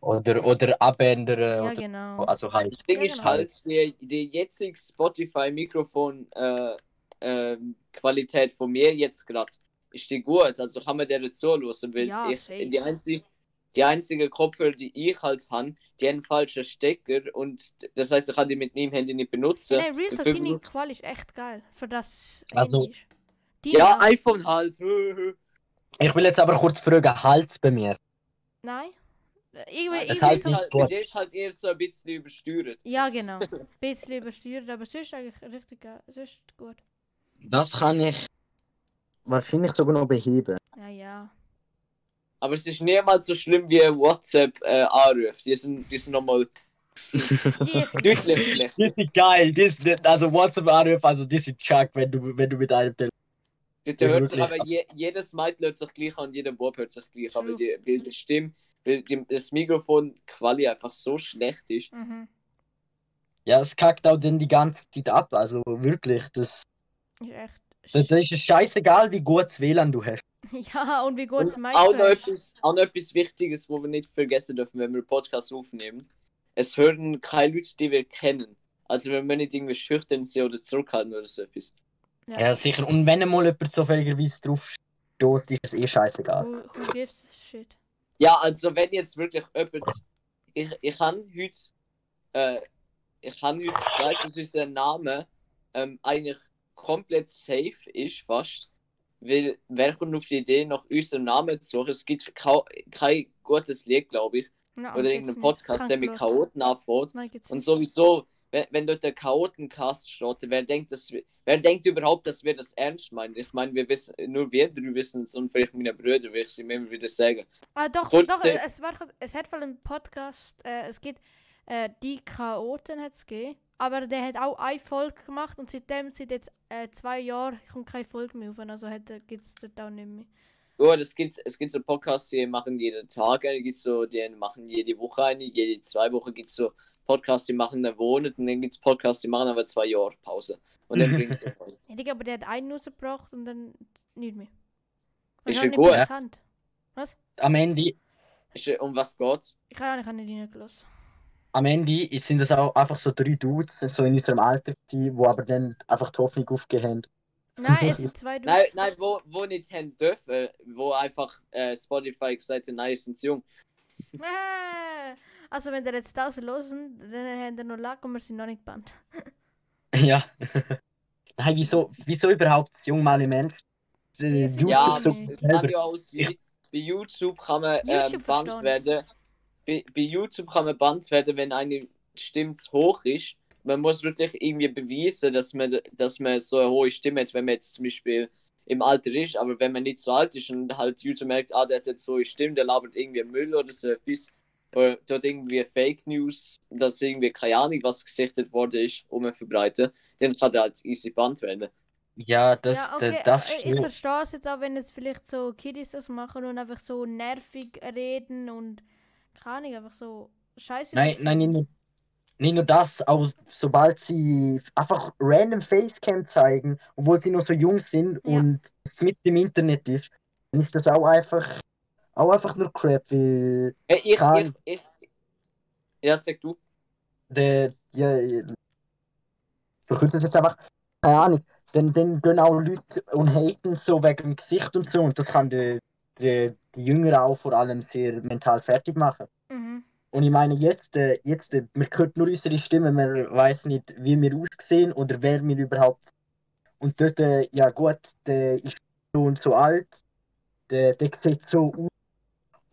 Oder, oder abändern. Ja, oder, genau. Also halt. das Ding Ja, ist genau. halt, die, die jetzige Spotify-Mikrofon äh, Qualität von mir jetzt gerade ist die gut. Also kann man der zuhören, weil Ja, ich, safe. die einzige die einzige Kopfhörer, die ich halt habe, die haben einen falschen Stecker und das heißt, ich kann die mit meinem Handy nicht benutzen. Nein, Real Talk, deine Minuten- Qual ist echt geil. Für das Also- Ja, iPhone halt. Ich will jetzt aber kurz fragen, Hals bei mir. Nein. Irgendwie, Das irgendwie heißt so, halt, dir ist halt eher so ein bisschen übersteuert. Ja, genau. Ein bisschen übersteuert, aber sonst eigentlich richtig geil. Sonst gut. Das kann ich wahrscheinlich sogar noch beheben. Ja, ja. Aber es ist niemals so schlimm wie WhatsApp äh, Anrufe. Die sind, die sind nochmal Die ist deutlich schlechter. Das ist geil, das, das, also WhatsApp-Anruf, also das ist Chuck, wenn du, wenn du mit einem Telefon. Ja, hört sich aber je, jedes Mädchen hört sich gleich an und jeder Bub hört sich gleich an, die, weil die Stimme, weil die, das Mikrofon Quali einfach so schlecht ist. Mhm. Ja, es kackt auch dann die ganze Zeit ab, also wirklich. Das, Ist echt. das, das ist scheißegal, wie gutes WLAN du hast. Ja, und wie gut es meint. auch, noch etwas, auch noch etwas Wichtiges, wo wir nicht vergessen dürfen, wenn wir einen Podcast aufnehmen. Es hören keine Leute, die wir kennen. Also wenn wir nicht irgendwie schüchtern sind oder zurückhalten oder so etwas. Ja, sicher. Und wenn mal jemand zufälligerweise drauf stoßt, ist es eh scheißegal. Who, who gives shit? Ja, also wenn jetzt wirklich jemand. Ich, ich habe heute. Äh, ich habe heute gesagt, dass unser Name ähm, eigentlich komplett safe ist, fast. Weil wer kommt auf die Idee, nach unserem Namen zu suchen? Es gibt kein gutes Lied, glaube ich. Nein, Oder irgendeinen. Podcast, der mit. Chaoten anfängt. Und sowieso, wenn, wenn dort der Chaotencast steht, wer denkt, dass wir, wer denkt überhaupt, dass wir das ernst meinen? Ich meine, wir wissen, nur wir drei wissen es und vielleicht meine Brüder, wie ich sie immer wieder sagen. Ah, doch, Kurze- doch, äh, es, war, es hat von einem Podcast, äh, es gibt äh, die Chaoten hat es gegeben, aber der hat auch eine Folge gemacht und seitdem seit jetzt äh, zwei Jahren kommt keine Folge mehr auf, also gibt es dort auch nicht mehr. Ja, das gibt, es gibt so Podcasts, die machen jeden Tag eine, gibt's so, die machen jede Woche eine, jede zwei Wochen gibt es so Podcasts, die machen einen Monat und dann gibt es Podcasts, die machen aber zwei Jahre Pause. Und dann bringt es Ja, Digga, aber der hat einen rausgebracht und dann nicht mehr. Ist Wahrscheinlich ja nicht gut. bekannt. Am Ende, Um was geht's? Ich habe ich hab nicht reingelassen. am Ende sind es auch einfach so drei Dudes, so in unserem Alter, gewesen, wo aber dann einfach die Hoffnung aufgegeben haben. Nein, es sind zwei Dudes. Nein, nein, wo, wo nicht haben dürfen, wo einfach äh, Spotify gesagt hat, nein, ist sind zu jung. Also wenn der jetzt das hören, dann haben wir noch Lack und wir sind noch nicht gebannt. Ja. Nein, wieso, wieso überhaupt das junge Mensch? Äh, YouTube Ja, so es kann ja auch sein. Bei YouTube kann man ähm, bannt werden. Bei, bei YouTube kann man bannt werden, wenn eine Stimme zu hoch ist. Man muss wirklich irgendwie beweisen, dass man, dass man so eine hohe Stimme hat, wenn man jetzt zum Beispiel im Alter ist, aber wenn man nicht so alt ist und halt YouTube merkt, ah, der hat jetzt so eine Stimme, der labert irgendwie Müll oder so etwas, oder dort irgendwie Fake News, dass irgendwie keine Ahnung, was gesichtet worden ist, um verbreiten, dann kann der halt easy bannt werden. Ja, das, ja, okay, das, das äh, ich verstehe es jetzt auch, wenn jetzt vielleicht so Kiddies das machen und einfach so nervig reden und keine Ahnung, einfach so scheiße. Nein, nein, nicht nur, nicht nur das, auch sobald sie einfach random Facecam zeigen, obwohl sie noch so jung sind Ja. und es mit im Internet ist, dann ist das auch einfach, auch einfach nur Crap, weil ich, Kann- ich, ich, ja, sag du. der, ja, ich verkürze es jetzt einfach, keine Ahnung, dann, dann gehen auch Leute und haten so wegen dem Gesicht und so und das kann die, die, die Jüngeren auch vor allem sehr mental fertig machen. Mhm. Und ich meine, jetzt, äh, jetzt äh, man hört nur unsere Stimme, man weiß nicht, wie wir aussehen oder wer wir überhaupt sind. Und dort, äh, ja gut, der ist so und so alt, der, der sieht so aus.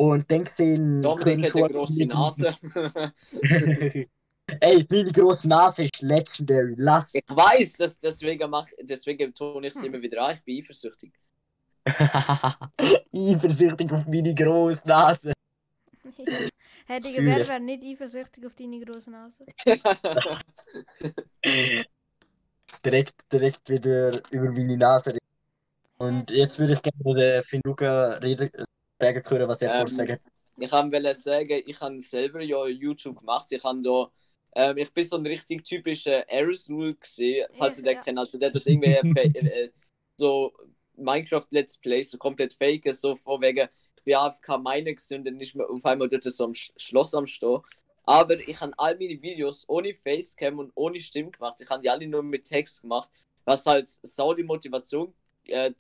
Und dann sehen Dominik hat können eine grosse Nase. Ey, meine grosse Nase ist legendary, lass. ich weiß, dass deswegen mach, deswegen tue ich es immer wieder an. Ich bin eifersüchtig. Eifersüchtig auf meine grosse Nase. hey, Digga, Fühle. wer wäre nicht eifersüchtig auf deine große Nase? direkt, direkt wieder über meine Nase reden. Und jetzt würde ich gerne den Finluca reden, sagen hören, was er Ähm, vorsagen. ich kann wollte sagen, ich habe selber ja YouTube gemacht. Ich habe da Ähm, ich bin so ein richtig typischer Aerosol gesehen, falls Ja, ihr den ja. kennt. Also der das irgendwie äh, äh, so Minecraft Let's Play so komplett fake, so von wegen, ich bin AFK meine und dann nicht mehr auf einmal dort so am Sch Schloss am Stehen. Aber ich habe all meine Videos ohne Facecam und ohne Stimme gemacht. Ich habe die alle nur mit Text gemacht, was halt sau die Motivation äh,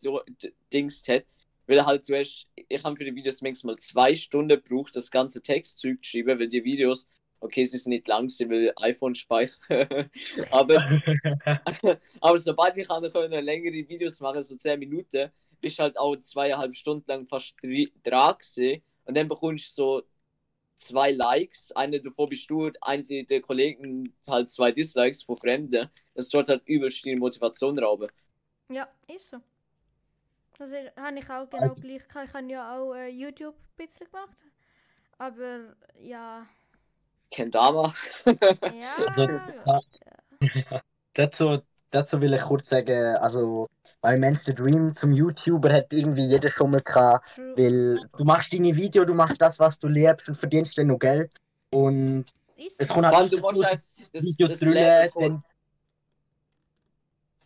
dingst hat. Weil halt du hast, ich habe für die Videos manchmal zwei Stunden gebraucht, das ganze Textzeug zu schreiben, weil die Videos, okay, sie sind nicht lang, sie will iPhone speichern. aber, aber sobald ich kann, können längere Videos machen, so 10 Minuten, bist halt auch zweieinhalb Stunden lang fast dran gewesen. Und dann bekommst du so zwei Likes, eine davon bist du, eine der Kollegen halt zwei Dislikes von Fremden. Das tut halt übelst die Motivation rauben. Ja, ist so. Das ist- habe ich auch genau gleich gehabt. Ich habe ja auch äh, YouTube ein bisschen gemacht. Aber ja. Kendama. Ja. Also, Gott. Dazu, dazu will ich kurz sagen, also mein Mensch der Dream zum YouTuber hat irgendwie jeder schon mal gehabt, True. weil du machst deine Video, du machst das, was du liebst und verdienst dann noch Geld und Ist es kommt halt du musst halt das, Videos dann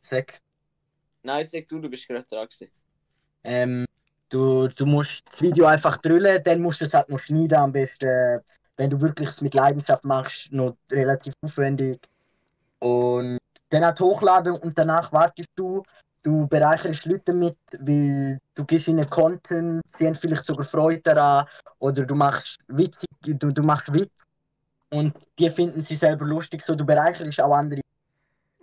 sag, Nein, sag du, du bist gerade dran gewesen. Ähm, du, du musst das Video einfach drüllen, dann musst du es halt noch schneiden am besten, wenn du wirklich es mit Leidenschaft machst, noch relativ aufwendig. Und dann halt hochladen und danach wartest du, du bereicherst Leute damit, weil du gibst ihnen Content, sie haben vielleicht sogar Freude daran. Oder du machst witzig, du, du machst Witz und die finden sie selber lustig, so du bereicherst auch andere.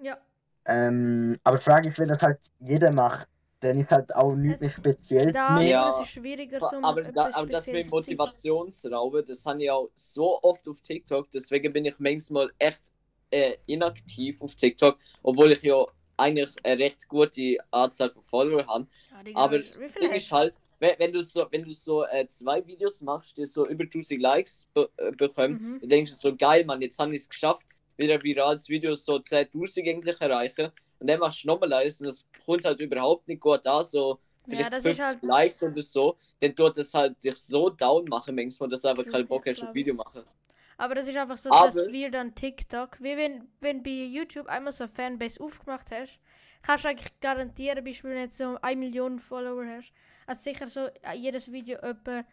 Ja. Ähm, aber die Frage ist, wenn das halt jeder macht, dann ist halt auch nichts mehr speziell Da mehr. Ja. ist es schwieriger, so aber, da, aber das mit. Motivationsrauben, das habe ich auch so oft auf TikTok, deswegen bin ich manchmal echt äh, inaktiv auf TikTok, obwohl ich ja eigentlich eine recht gute Anzahl von Follower habe. Ja, Aber das Ding ist halt, wenn, wenn du so, wenn du so äh, zwei Videos machst, die so über 1000 Likes be äh, bekommen, Mhm. dann denkst du so, geil, Mann, jetzt habe ich es geschafft, wieder virales Video so 10.000 eigentlich erreichen. Und dann machst du nochmal eins und das kommt halt überhaupt nicht gut an, so Ja, vielleicht das ist 50 halt. Likes oder so, dann tut das halt dich so down machen, manchmal, dass du einfach keinen Bock ja, hast glaub Video machen. Aber das ist einfach so, Aber- dass wir dann TikTok, wie wenn, wenn bei YouTube einmal so eine Fanbase aufgemacht hast, kannst du eigentlich garantieren, beispielsweise wenn du jetzt so 1 Million Follower hast, dass sicher so äh, jedes Video etwa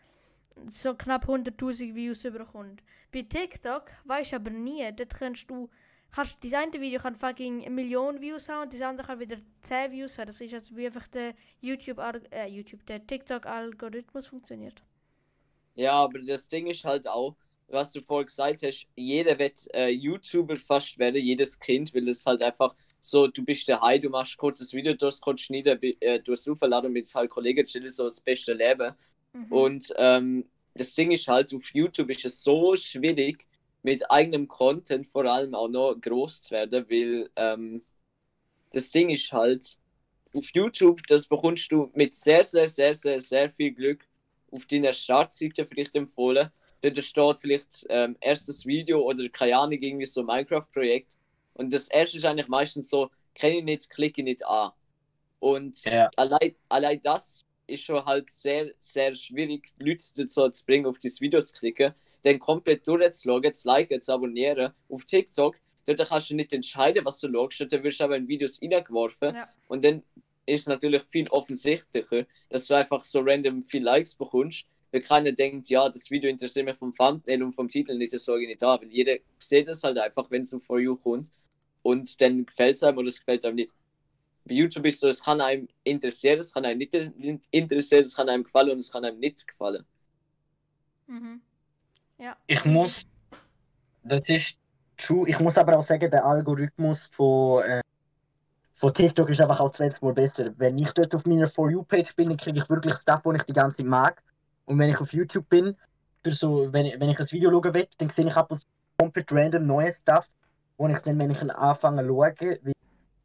so knapp 100.000 Views überkommt. Bei TikTok weißt du aber nie, dort kannst du, kannst, das eine Video kann fucking eine Million Views haben und das andere kann wieder 10 Views haben. Das ist jetzt wie einfach der YouTube, äh, YouTube, der TikTok-Algorithmus funktioniert. Ja, aber das Ding ist halt auch, was du vorhin gesagt hast, jeder wird äh, YouTuber fast werden, jedes Kind, weil es halt einfach so, du bist daheim, du machst kurzes Video, du hast kurz bi- äh, du hast aufgeladen mit halt Kollegen chillen, so das beste Leben. Mhm. Und ähm, das Ding ist halt, auf YouTube ist es so schwierig, mit eigenem Content vor allem auch noch groß zu werden, weil ähm, das Ding ist halt, auf YouTube, das bekommst du mit sehr, sehr, sehr, sehr, sehr viel Glück auf deiner Startseite vielleicht empfohlen. Dort steht vielleicht ähm, erstes Video oder keine Ahnung, irgendwie so ein Minecraft-Projekt. Und das erste ist eigentlich meistens so, kenne ich nicht, klicke nicht an. Und Ja. allein, allein das ist schon halt sehr, sehr schwierig, Leute dazu zu bringen, auf dieses Video zu klicken, dann komplett durchzuschauen, zu liken, zu abonnieren. Auf TikTok, dort kannst du nicht entscheiden, was du schaust, dort wirst du aber in Videos reingeworfen Ja. und dann ist es natürlich viel offensichtlicher, dass du einfach so random viel Likes bekommst, weil keiner denkt, ja, das Video interessiert mich vom Thumbnail und vom Titel nicht, das sage ich nicht da, weil jeder sieht das halt einfach, wenn es so For You kommt und dann gefällt es einem oder es gefällt einem nicht. Bei YouTube ist so, es kann einem interessieren, es kann einem nicht interessieren, es kann einem gefallen und es kann einem nicht gefallen. Mhm. Ja. Ich muss, das ist true. Ich muss aber auch sagen, der Algorithmus von, äh, von TikTok ist einfach auch 20 Mal besser. Wenn ich dort auf meiner For You-Page bin, dann kriege ich wirklich Stuff, den ich die ganze Zeit mag. Und wenn ich auf YouTube bin, für so, wenn, wenn ich ein Video schauen will, dann sehe ich ab und zu komplett random neues Stuff, wo ich dann, wenn ich anfange zu schauen,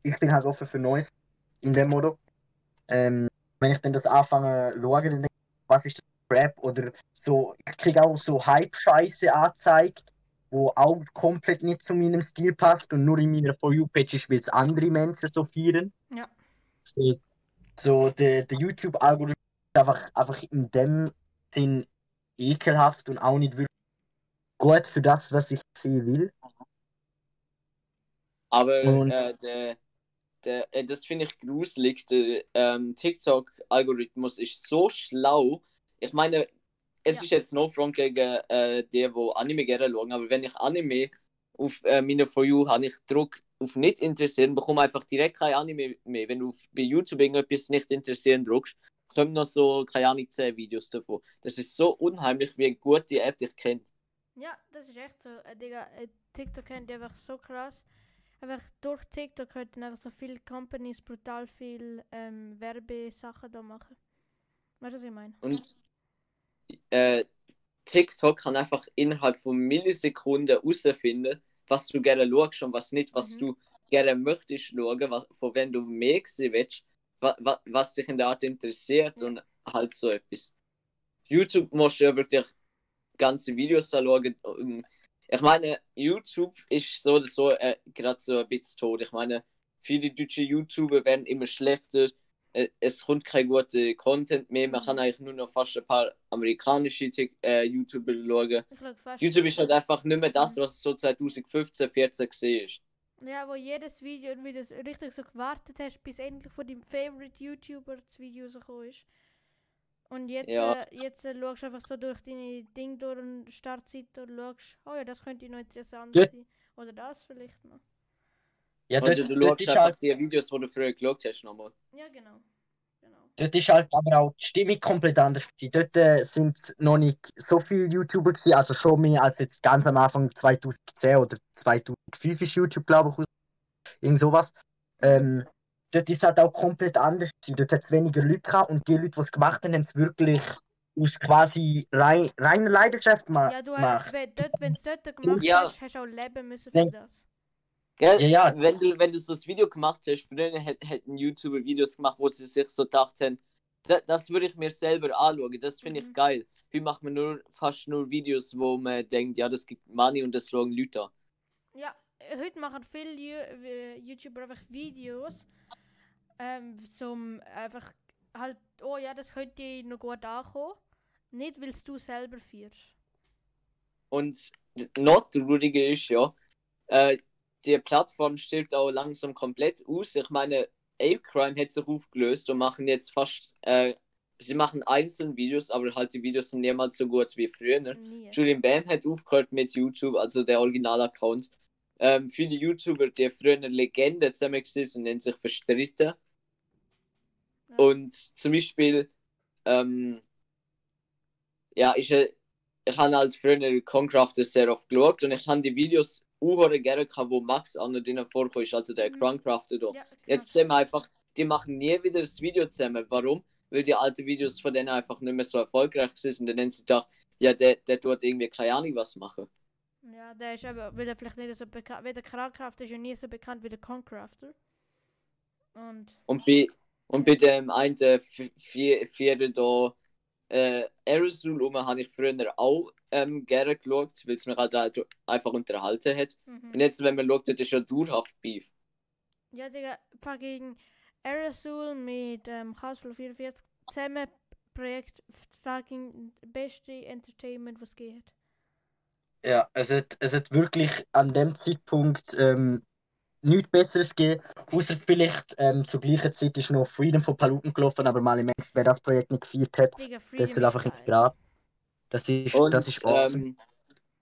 ich bin halt offen für Neues in dem Motto. Ähm, wenn ich dann das anfange zu schauen, dann denke ich, was ist das Rap oder so, ich kriege auch so Hype-Scheiße angezeigt, wo auch komplett nicht zu meinem Stil passt und nur in meiner For You-Page ist, weil es andere Menschen so feiern. Ja. So, so der, der YouTube-Algorithmus ist einfach, einfach in dem Sinn ekelhaft und auch nicht wirklich gut für das, was ich sehen will. Aber Und- äh, der, der, äh, das finde ich gruselig. Der ähm, TikTok-Algorithmus ist so schlau. Ich meine, es Ja. ist jetzt no front gegen äh, die, die Anime gerne schauen, aber wenn ich Anime auf äh, meiner For You habe, ich Druck auf nicht interessieren, bekomme einfach direkt kein Anime mehr. Wenn du auf, bei YouTube irgendetwas nicht interessieren drückst, kommen noch so, keine Ahnung, 10 Videos davon. Das ist so unheimlich, wie gut die App dich kennt. Ja, das ist echt so. Äh, Digga, äh, TikTok kennt die einfach so krass. Einfach durch TikTok könnten einfach so viele Companies brutal viel ähm, Werbesachen da machen. Weißt du, was ich meine? Und äh, TikTok kann einfach innerhalb von Millisekunden herausfinden, was du gerne schaust und was nicht, was Mhm. du gerne möchtest schauen, was, von wem du mehr sehen willst, wa, wa, was dich in der Art interessiert Ja. und halt so etwas. YouTube musst du ja wirklich ganze Videos da schauen. Ich meine, YouTube ist so oder so äh, gerade so ein bisschen tot. Ich meine, viele deutsche YouTuber werden immer schlechter es kommt kein guter Content mehr. Man kann eigentlich nur noch fast ein paar amerikanische äh, YouTuber schauen. YouTube ist halt einfach nicht mehr das, was so 2015, 14 gesehen ist. Ja, wo jedes Video, wie du es richtig so gewartet hast, bis endlich von deinem Favorite YouTuber das Video rausgekommen ist. Und jetzt, Ja. äh, jetzt äh, schaust du einfach so durch deine Ding durch und Startseite und schaust, oh ja, das könnte noch interessant Ja. sein. Oder das vielleicht noch. Ja, Und dort, du schaust ist einfach halt, die Videos, die du früher geschaut hast, nochmal. Ja, genau. Genau. dort ist halt aber auch die Stimmung komplett anders. gewesen. Dort äh, sind noch nicht so viele YouTuber gewesen, also schon mehr als jetzt ganz am Anfang 2010 oder 2005 ist YouTube, glaube ich, irgend sowas. Ähm, dort ist halt auch komplett anders gewesen. Dort hat es weniger Leute gehabt und die Leute, die es gemacht haben, haben es wirklich aus quasi rein, reiner Leidenschaft ma Ja, du gemacht. hast, wenn dort, wenn du dort gemacht Ja. hast, hast du auch leben müssen für Denk- das. Gell? Ja, ja. Wenn du, wenn du so das Video gemacht hast, früher hätt- hätten YouTuber Videos gemacht, wo sie sich so dachten, das, das würde ich mir selber anschauen, das finde Mhm. ich geil. Heute macht man nur fast nur Videos, wo man denkt, ja, das gibt Money und das schauen Leute an. Ja, heute machen viele äh, YouTuber einfach Videos, ähm, zum einfach halt, oh ja, das könnte noch gut ankommen. Nicht, weil du selber führst. Und noch trauriger ist ja, äh, die Plattform stirbt auch langsam komplett aus. Ich meine, Ape Crime hat sich aufgelöst und machen jetzt fast, äh, sie machen einzelne Videos, aber halt die Videos sind niemals so gut wie früher. Nie. Julian Bam hat aufgehört mit YouTube, also der Original-Account. Ähm, viele YouTuber, die früher eine Legende zusammen sind, haben sich verstritten. Ja. Und zum Beispiel, ähm, ja, ich, ich habe als früher Concrafter sehr oft geschaut und ich habe die Videos auch gerne gehabt, wo Max an drinnen vorkommt, also der Mhm. Da. Ja, Jetzt sehen wir einfach, die machen nie wieder das Video zusammen. Warum? Weil die alten Videos von denen einfach nicht mehr so erfolgreich sind. Und dann haben sie gedacht, ja, der, der tut irgendwie keine Ahnung was machen. Ja, der ist aber, weil er vielleicht nicht so bekannt, weil der Krankraft ist ja nie so bekannt wie der Concrafter. Und, Und bei, und bei dem einen vier, Vierer da, äh, Aerosol rum, habe ich früher auch ähm, gerne geschaut, weil es mich halt halt einfach unterhalten hat. mhm. Und jetzt, wenn man schaut, das ist ja dauerhaft Beef. Ja, Digga, fucking Aerosol mit ähm, Castle 44 zusammen Projekt fucking beste Entertainment, was geht. Ja, es hat, es hat wirklich an dem Zeitpunkt ähm, nichts Besseres gegeben, außer vielleicht ähm, zur gleichen Zeit ist noch Freedom von Paluten gelaufen, aber mal im Ernst, wer das Projekt nicht gefeiert hat, Digga, Freedom soll einfach ins geil. Grab. Das ist, Und, das ist awesome. ähm,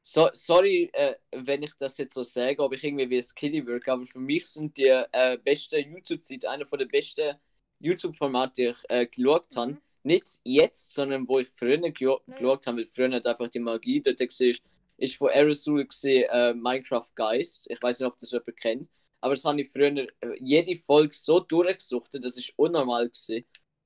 so, sorry, äh, wenn ich das jetzt so sage, ob ich irgendwie wie ein Killy wirke, aber für mich sind die äh, beste YouTube-Zeit einer von der besten YouTube-Formate, die ich äh, geschaut habe. Mhm. Nicht jetzt, sondern wo ich früher geschaut habe, weil früher hat einfach die Magie dort gesehen, ist von Aerosol gesehen äh, Minecraft Geist. Ich weiß nicht, ob das jemand kennt, aber das habe ich früher äh, jede Folge so durchgesucht, das ist unnormal gesehen.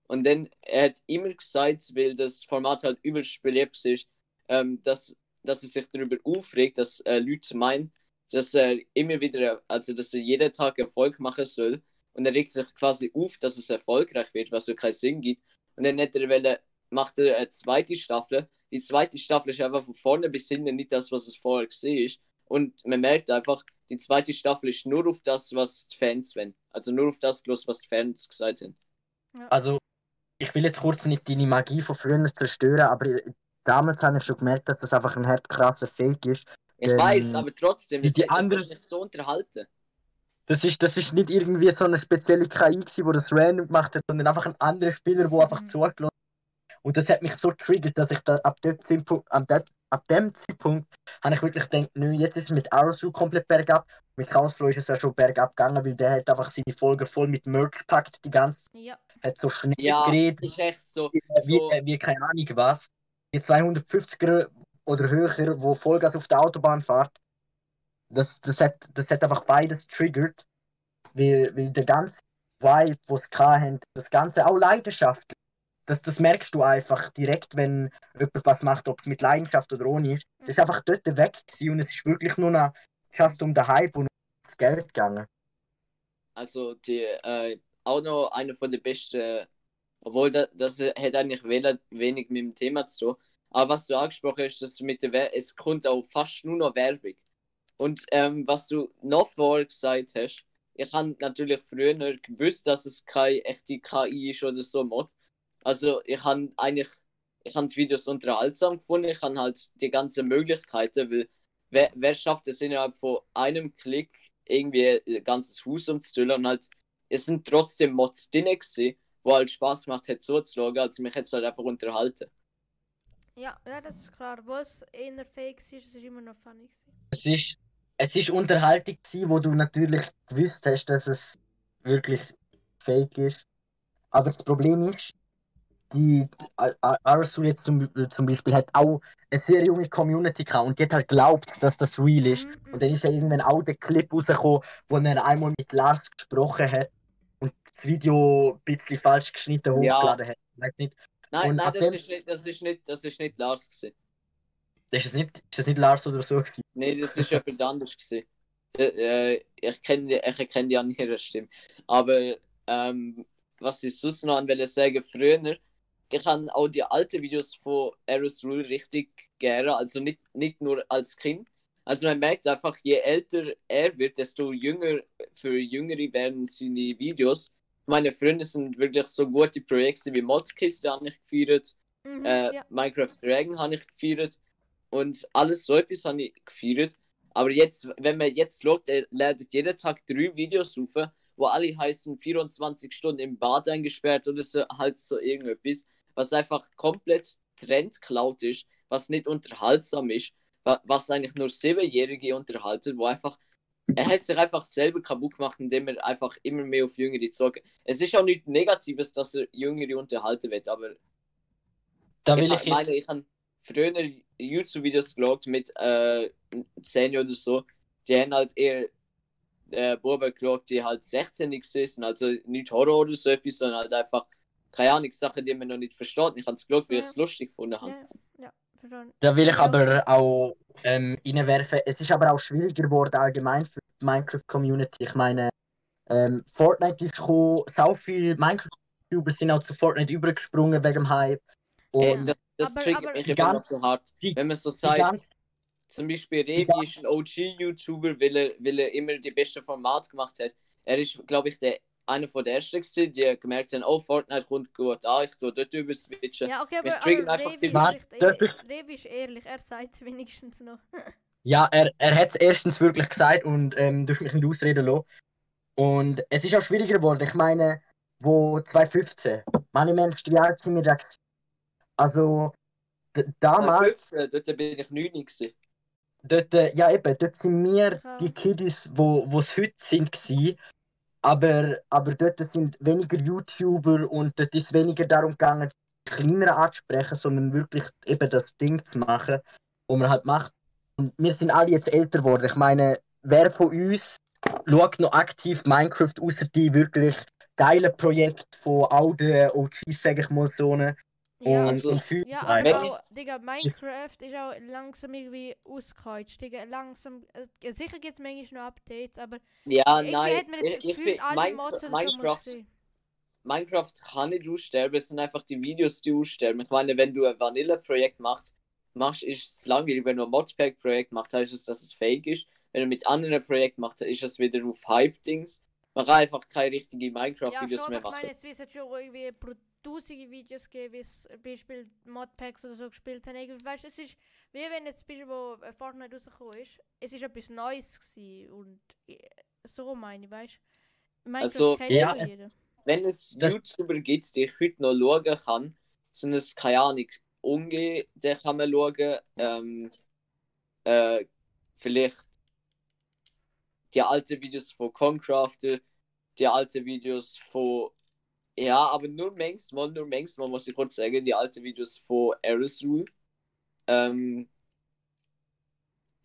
Und dann, er hat immer gesagt, weil das Format halt übelst beliebt ist, ähm, dass, dass er sich darüber aufregt, dass äh, Leute meinen, dass er immer wieder, also dass er jeden Tag Erfolg machen soll. Und er regt sich quasi auf, dass es erfolgreich wird, was so keinen Sinn gibt. Und dann hat er wollen, macht er eine zweite Staffel. Die zweite Staffel ist einfach von vorne bis hinten nicht das, was es vorher gesehen ist. Und man merkt einfach, die zweite Staffel ist nur auf das, was die Fans wollen. Also nur auf das los, was die Fans gesagt haben. Also, ich will jetzt kurz nicht deine Magie von früher zerstören, aber damals habe ich schon gemerkt, dass das einfach ein hart krasser Fake ist. Ich Ähm, weiß, aber trotzdem, die es, es andere- ist nicht so unterhalten. Das ist, das ist nicht irgendwie so eine spezielle KI, gewesen, die das random gemacht hat, sondern einfach ein anderer Spieler, der einfach Mhm. zugelassen hat. Und das hat mich so triggert, dass ich da ab dem Zeitpunkt, ab dem, ab dem Zeitpunkt, habe ich wirklich gedacht, nö, jetzt ist es mit Aerosu komplett bergab. Mit Chaosflow ist es ja schon bergab gegangen, weil der hat einfach seine Folgen voll mit Merch gepackt, die ganze Ja. hat so schnell Ja, geredet, ist echt so. wie, so wie, wie keine Ahnung was. Die 250er oder höher, wo Vollgas auf der Autobahn fährt, das, das, hat, das hat einfach beides triggert, weil, weil der ganze Vibe, den sie hatten, das Ganze, auch Leidenschaft, das, das merkst du einfach direkt, wenn jemand was macht, ob es mit Leidenschaft oder ohne ist. Das ist einfach dort weg gewesen und es ist wirklich nur noch fast um den Hype und um das Geld gegangen. Also die äh, auch noch eine von den besten, obwohl das, das hat eigentlich we- wenig mit dem Thema zu tun. Aber was du angesprochen hast, dass mit der Wer es kommt auch fast nur noch Werbung. Und ähm, was du noch vorher gesagt hast, ich habe natürlich früher gewusst, dass es keine echte KI ist oder so Mod. Also ich habe eigentlich, ich habe die Videos unterhaltsam gefunden, ich habe halt die ganzen Möglichkeiten, weil wer, wer schafft es innerhalb von einem Klick irgendwie ein ganzes Haus umzustellen und halt, es sind trotzdem Mods drin gewesen, wo halt Spaß gemacht hat zuzuschauen, also mich hat es halt einfach unterhalten. Ja, ja, das ist klar. Wo es eher fake ist, es ist immer noch funny. gewesen. Es ist, es ist Unterhaltung gewesen, wo du natürlich gewusst hast, dass es wirklich fake ist. Aber das Problem ist, die Arsul jetzt zum, zum Beispiel hat auch eine sehr junge Community gehabt und die hat halt glaubt, dass das real ist. Mhm, Und dann ist ja irgendwann auch der Clip rausgekommen, wo er einmal mit Lars gesprochen hat und das Video ein bisschen falsch geschnitten Ja. hochgeladen hat. Ich weiß nicht, Nein, Und nein, das dem- ist nicht, das ist nicht, das ist nicht Lars gewesen. ist das nicht, ist das nicht Lars oder so gewesen? Nee, das ist jemand anders gewesen. Äh, äh, ich kenne die, ich erkenne die an ihrer Stimme. Aber ähm, was ich sonst noch an will sagen, früher, ich habe auch die alten Videos von Eris Rule richtig gerne, also nicht, nicht nur als Kind. Also man merkt einfach, je älter er wird, desto jünger, für Jüngere werden seine Videos. Meine Freunde sind wirklich so gute Projekte wie Modkiste habe ich gefeiert, Mhm, äh, ja. Minecraft Dragon habe ich gefeiert und alles so etwas habe ich gefeiert. Aber jetzt, wenn man jetzt schaut, er lädt jeden Tag drei Videos auf, wo alle heißen 24 Stunden im Bad eingesperrt oder so, halt so irgendetwas, was einfach komplett Trendcloud ist, was nicht unterhaltsam ist, wa- was eigentlich nur Siebenjährige unterhalten, wo einfach er hat sich einfach selber kaputt gemacht, indem er einfach immer mehr auf Jüngere zog. Es ist auch nichts Negatives, dass er Jüngere unterhalten wird, aber Da will ich, ich jetzt, meine, ich habe früher YouTube-Videos geschaut mit äh, 10 oder so. Die haben halt eher äh, Buben geschaut, die halt 16 sind, also nicht Horror oder so etwas, sondern halt einfach, keine Ahnung, Sachen, die man noch nicht versteht. Ich habe es geschaut, weil Ja. ich es lustig gefunden habe. Ja, ja, verstanden. Da will ich aber auch ähm, reinwerfen, es ist aber auch schwieriger geworden allgemein für die Minecraft-Community. Ich meine, ähm, Fortnite ist gekommen, so viele Minecraft-YouTuber sind auch zu Fortnite übergesprungen wegen dem Hype. Äh, Und das das Aber- triggert aber- mich immer noch ganz- so hart. die- Wenn man so sagt, zum Beispiel Revi ist ein OG-YouTuber, weil er, weil er immer die besten Formate gemacht hat. Er ist, glaube ich, der, einer von der ersten, gewesen, die gemerkt haben, oh, Fortnite kommt gut an, ich tue dort über switchen. Ja, okay, aber, aber einfach Revi die- ist, Warte, echt, darf eh- Revi ist ehrlich, er sagt es wenigstens noch. Ja, er, er hat es erstens wirklich gesagt und ähm, durch mich nicht ausreden lassen. Und es ist auch schwieriger geworden. Ich meine, wo 2015, meine Menschen, wie alt sind wir da? Also, damals. 15, dort bin ich 9 gewesen. Dort, äh, ja eben, dort sind wir Ja. die Kiddies, wo es heute sind, gewesen. Aber, aber dort sind weniger YouTuber und dort ist weniger darum gegangen, die kleineren anzusprechen, sondern wirklich eben das Ding zu machen, wo man halt macht. Und wir sind alle jetzt älter geworden. Ich meine, wer von uns schaut noch aktiv Minecraft, außer die wirklich geilen Projekte von all den OGs, sag ich mal so. ne? Ja, Und, Also, ja aber auch, Digga, Minecraft ist auch langsam irgendwie ausgekreuzt, Digga, langsam, äh, sicher gibt es manchmal noch Updates, aber Ja, irgendwie nein, ich, ich Gefühl, bin, alle Minecraft, Minecraft. Minecraft kann nicht aussterben, es sind einfach die Videos, die aussterben. Ich meine, wenn du ein Vanilla-Projekt machst, machst, ist es langweilig. Wenn du ein Modpack-Projekt machst, heißt es, dass es fake ist. Wenn du mit anderen Projekten machst, ist es wieder auf Hype-Dings. Man kann einfach keine richtigen Ja, Minecraft-Videos schon, mehr ich meine, machen. jetzt wird es schon irgendwie tausende Videos gegeben, wie es zum Beispiel Modpacks oder so gespielt haben. Irgendwie, weißt, es ist wie wenn jetzt zum Beispiel, wo äh, Fortnite rausgekommen ist, es ist etwas Neues gewesen und äh, so meine ich, weißt du? Also, ja. Wenn es YouTuber gibt, die ich heute noch schauen kann, sind es keine Ahnung, Unge, den kann man schauen. Ähm, äh, vielleicht die alten Videos von Concrafter, die alten Videos von. Ja, aber nur manchmal, nur manchmal muss ich kurz sagen, die alten Videos von Aerosol. Ähm,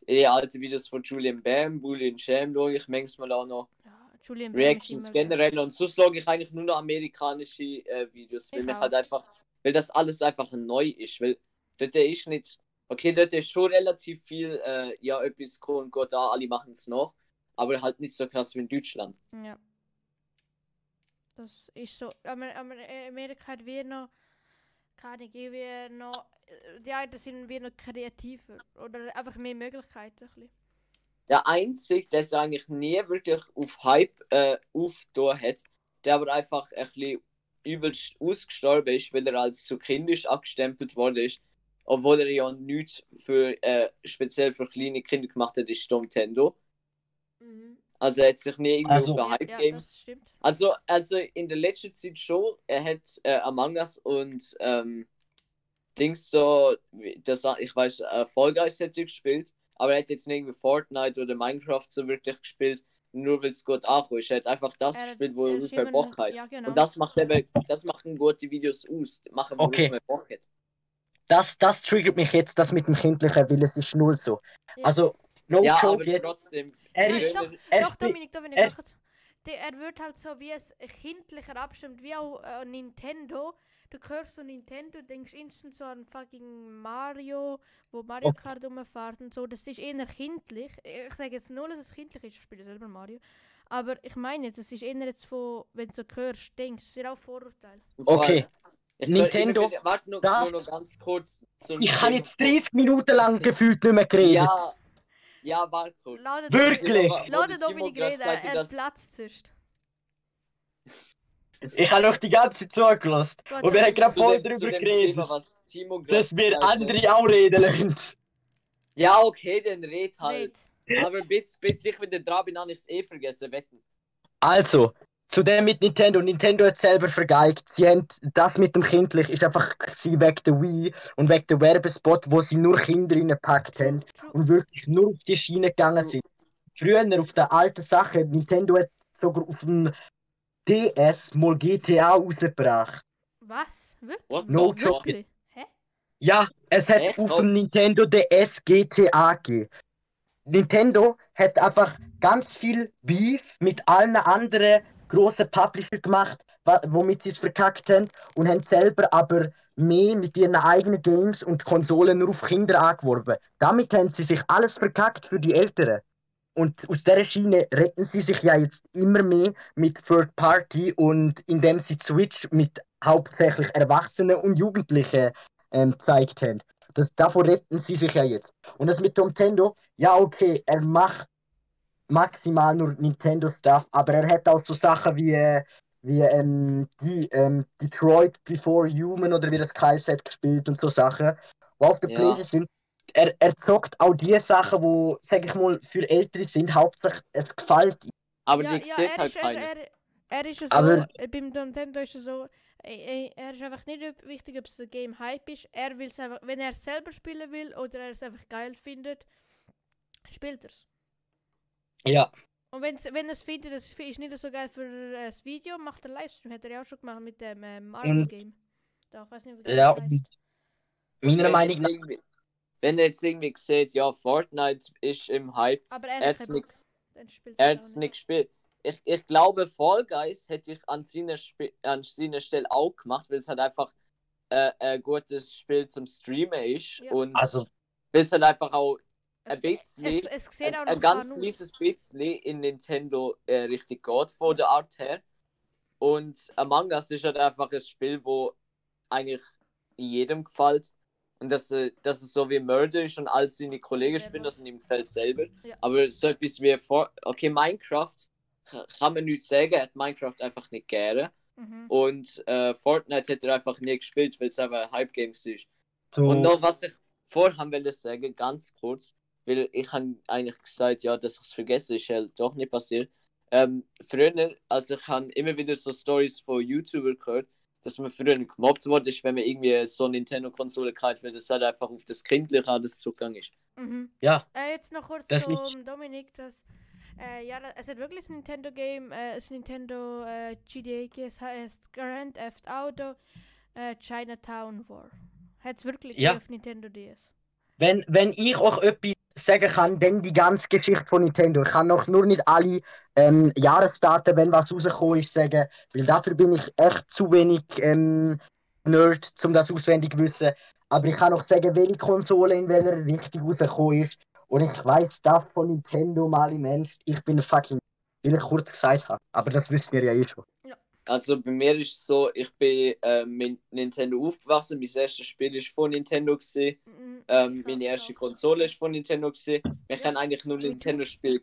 die alten Videos von Julian Bam, Bullion Sham schaue ich manchmal auch noch. Ja, Julian Reactions generell und so schaue ich eigentlich nur noch amerikanische äh, Videos, weil Ich mich halt einfach, weil das alles einfach neu ist, weil dort ist nicht, okay, dort ist schon relativ viel, äh, ja, etwas cool und gut da, alle machen es noch, aber halt nicht so krass wie in Deutschland. Ja. Das ist so. Aber, aber in Amerika hat wir noch. Keine Ahnung, wir noch. äh, Die einen sind wir noch kreativer. Oder einfach mehr Möglichkeiten. Ein bisschen. Der Einzige, der es eigentlich nie wirklich auf Hype äh, aufgetan hat, der aber einfach ein bisschen übelst ausgestorben ist, weil er als zu kindisch abgestempelt worden ist, obwohl er ja nichts für, äh, speziell für kleine Kinder gemacht hat, ist Nintendo. Mhm. Also er hat sich nie irgendwie Also- auf ein Ja, Hype-Game. das stimmt. also, also in der letzten Zeit schon, er hat äh, Among Us und ähm, Dings da, wie- das, ich weiß, äh, Fall Guys hat er gespielt, aber er hat jetzt nicht irgendwie Fortnite oder Minecraft so wirklich gespielt, nur weil es gut ankommt. ist. Er hat einfach das Er- gespielt, wo er ungefähr Bock hat. Ja, genau. Und das macht eben, das machen gute Videos aus, machen, wo Okay. man Bock hat. Das, das triggert mich jetzt, das mit dem Kindlichen, weil es ist null so. Ja. Also, no Ja, aber joke jetzt. trotzdem, Er Nein, ist, doch, er doch, Dominik, Dominik, er-. Der, er wird halt so wie es kindlicher abstimmt, wie auch äh, Nintendo. Du hörst so Nintendo, denkst instant so an fucking Mario, wo Mario Okay. Kart rumfährt und so. Das ist eher kindlich. Ich sage jetzt nur, dass es kindlich ist, ich spiele selber Mario. Aber ich meine jetzt, es ist eher jetzt von, wenn du so hörst, denkst, es sind auch Vorurteile. im Fall- Okay. Ich, Nintendo, Ich, warte nur noch ganz kurz. Zum ich habe jetzt Thema- 30 Minuten lang gefühlt nicht mehr geredet. Ja, ja, warte kurz. Lade Wirklich? Der Timo Dominik hat, er dass- platzt sonst. Ich habe euch die ganze Zeit zugelassen. Gut, Und wir haben gerade voll dem, darüber geredet, dass wir andere auch reden lassen. Ja, okay, dann red halt. Red. Aber bis, bis ich wieder dran bin, habe ich es eh vergessen. Wetten. Also, zu dem mit Nintendo. Nintendo hat selber vergeigt. Sie haben das mit dem Kindlich ist einfach sie wegen der Wii und wegen der Werbespot, wo sie nur Kinder reingepackt haben und wirklich nur auf die Schiene gegangen sind. Früher auf der alten Sache, Nintendo hat sogar auf dem DS mal GTA rausgebracht. Was? Wirklich? No. Wirklich? Hä? Ja, es hat Echt? auf Oh. dem Nintendo DS GTA gegeben. Nintendo hat einfach ganz viel Beef mit allen anderen grossen Publisher gemacht, womit sie es verkackt haben und haben selber aber mehr mit ihren eigenen Games und Konsolen nur auf Kinder angeworben. Damit haben sie sich alles verkackt für die Älteren. Und aus dieser Schiene retten sie sich ja jetzt immer mehr mit Third Party und indem sie Switch mit hauptsächlich Erwachsenen und Jugendlichen ähm, gezeigt haben. Das, davor retten sie sich ja jetzt. Und das mit Nintendo, ja okay, er macht maximal nur Nintendo-Stuff, aber er hat auch so Sachen wie, äh, wie ähm, die, ähm, Detroit Before Human oder wie das geheißen hat gespielt und so Sachen, die auf der Ja. Playstation sind. Er, er zockt auch die Sachen, wo, sag ich mal, für Ältere sind, hauptsächlich es gefällt ihm. Aber ja, die ja, sieht er halt ist, er, keiner. er, er ist ja so, Aber- äh, beim Nintendo ist er so, äh, er ist einfach nicht wichtig, ob es ein Game Hype ist. Er will es einfach, wenn er es selber spielen will oder er es einfach geil findet, spielt er es. Ja. Und wenn's, wenn er es findet, das ist nicht so geil für äh, das Video, macht er Livestream. Hat er ja auch schon gemacht mit dem äh, Marvel Und- Game. Doch, weiß nicht, wie Ja, das heißt. meiner Wenn, Meinung jetzt nach. irgendwie, wenn er jetzt irgendwie sieht, ja, Fortnite ist im Hype, Aber er er hat keinen nicht- es nicht gespielt. Ich, ich glaube, Fall Guys hätte ich an seiner, Sp an seiner Stelle auch gemacht, weil es halt einfach äh, ein gutes Spiel zum Streamen ist Ja. und Also, weil es halt einfach auch ein bisschen, es, es ein, auch ein ganz kleines bisschen in Nintendo äh, richtig geht von der Art her. Und Among Us ist halt einfach ein Spiel, wo eigentlich jedem gefällt. Und dass, äh, dass es so wie Murder ist und all seine Kollegen spielen, das ihm gefällt selber. Ja. Aber so etwas wie vor. Okay, Minecraft ka- kann man nicht sagen, er hat Minecraft einfach nicht gerne. Mhm. Und äh, Fortnite hat er einfach nie gespielt, weil es einfach ein Hype-Game ist. So, Und noch was ich vorher will sagen, ganz kurz, weil ich habe eigentlich gesagt, ja, dass ich es vergesse, ist halt doch nicht passiert. Ähm, früher, also ich habe immer wieder so Stories von YouTubern gehört, dass man früher gemobbt wurde, ist, wenn man irgendwie so eine Nintendo-Konsole kauft, weil das halt einfach auf das Kindliche alles Zugang ist. Mhm. ja, Äh, jetzt noch kurz Das zum Dominik, das äh, ja, es hat wirklich ein Nintendo-Game, äh, ein Nintendo äh, GDA, es heißt Grand Theft Auto äh, Chinatown War. Hat es wirklich Ja. auf Nintendo DS. wenn, wenn ich auch etwas sagen kann, dann die ganze Geschichte von Nintendo. Ich kann noch nur nicht alle ähm, Jahresdaten, wenn was rausgekommen ist, sagen, weil dafür bin ich echt zu wenig ähm, Nerd, um das auswendig zu wissen. Aber ich kann noch sagen, welche Konsole in welcher Richtung rausgekommen ist. Und ich weiß das von Nintendo mal im Ernst. Ich bin fucking, wie ich kurz gesagt habe. Aber das wissen wir ja eh schon. Also bei mir ist es so, ich bin äh, mit Nintendo aufgewachsen, mein erstes Spiel ist von Nintendo gewesen, Mhm, ähm, meine erste. Konsole ist von Nintendo gewesen. Wir Ja. haben eigentlich nur. Nintendo-Spiel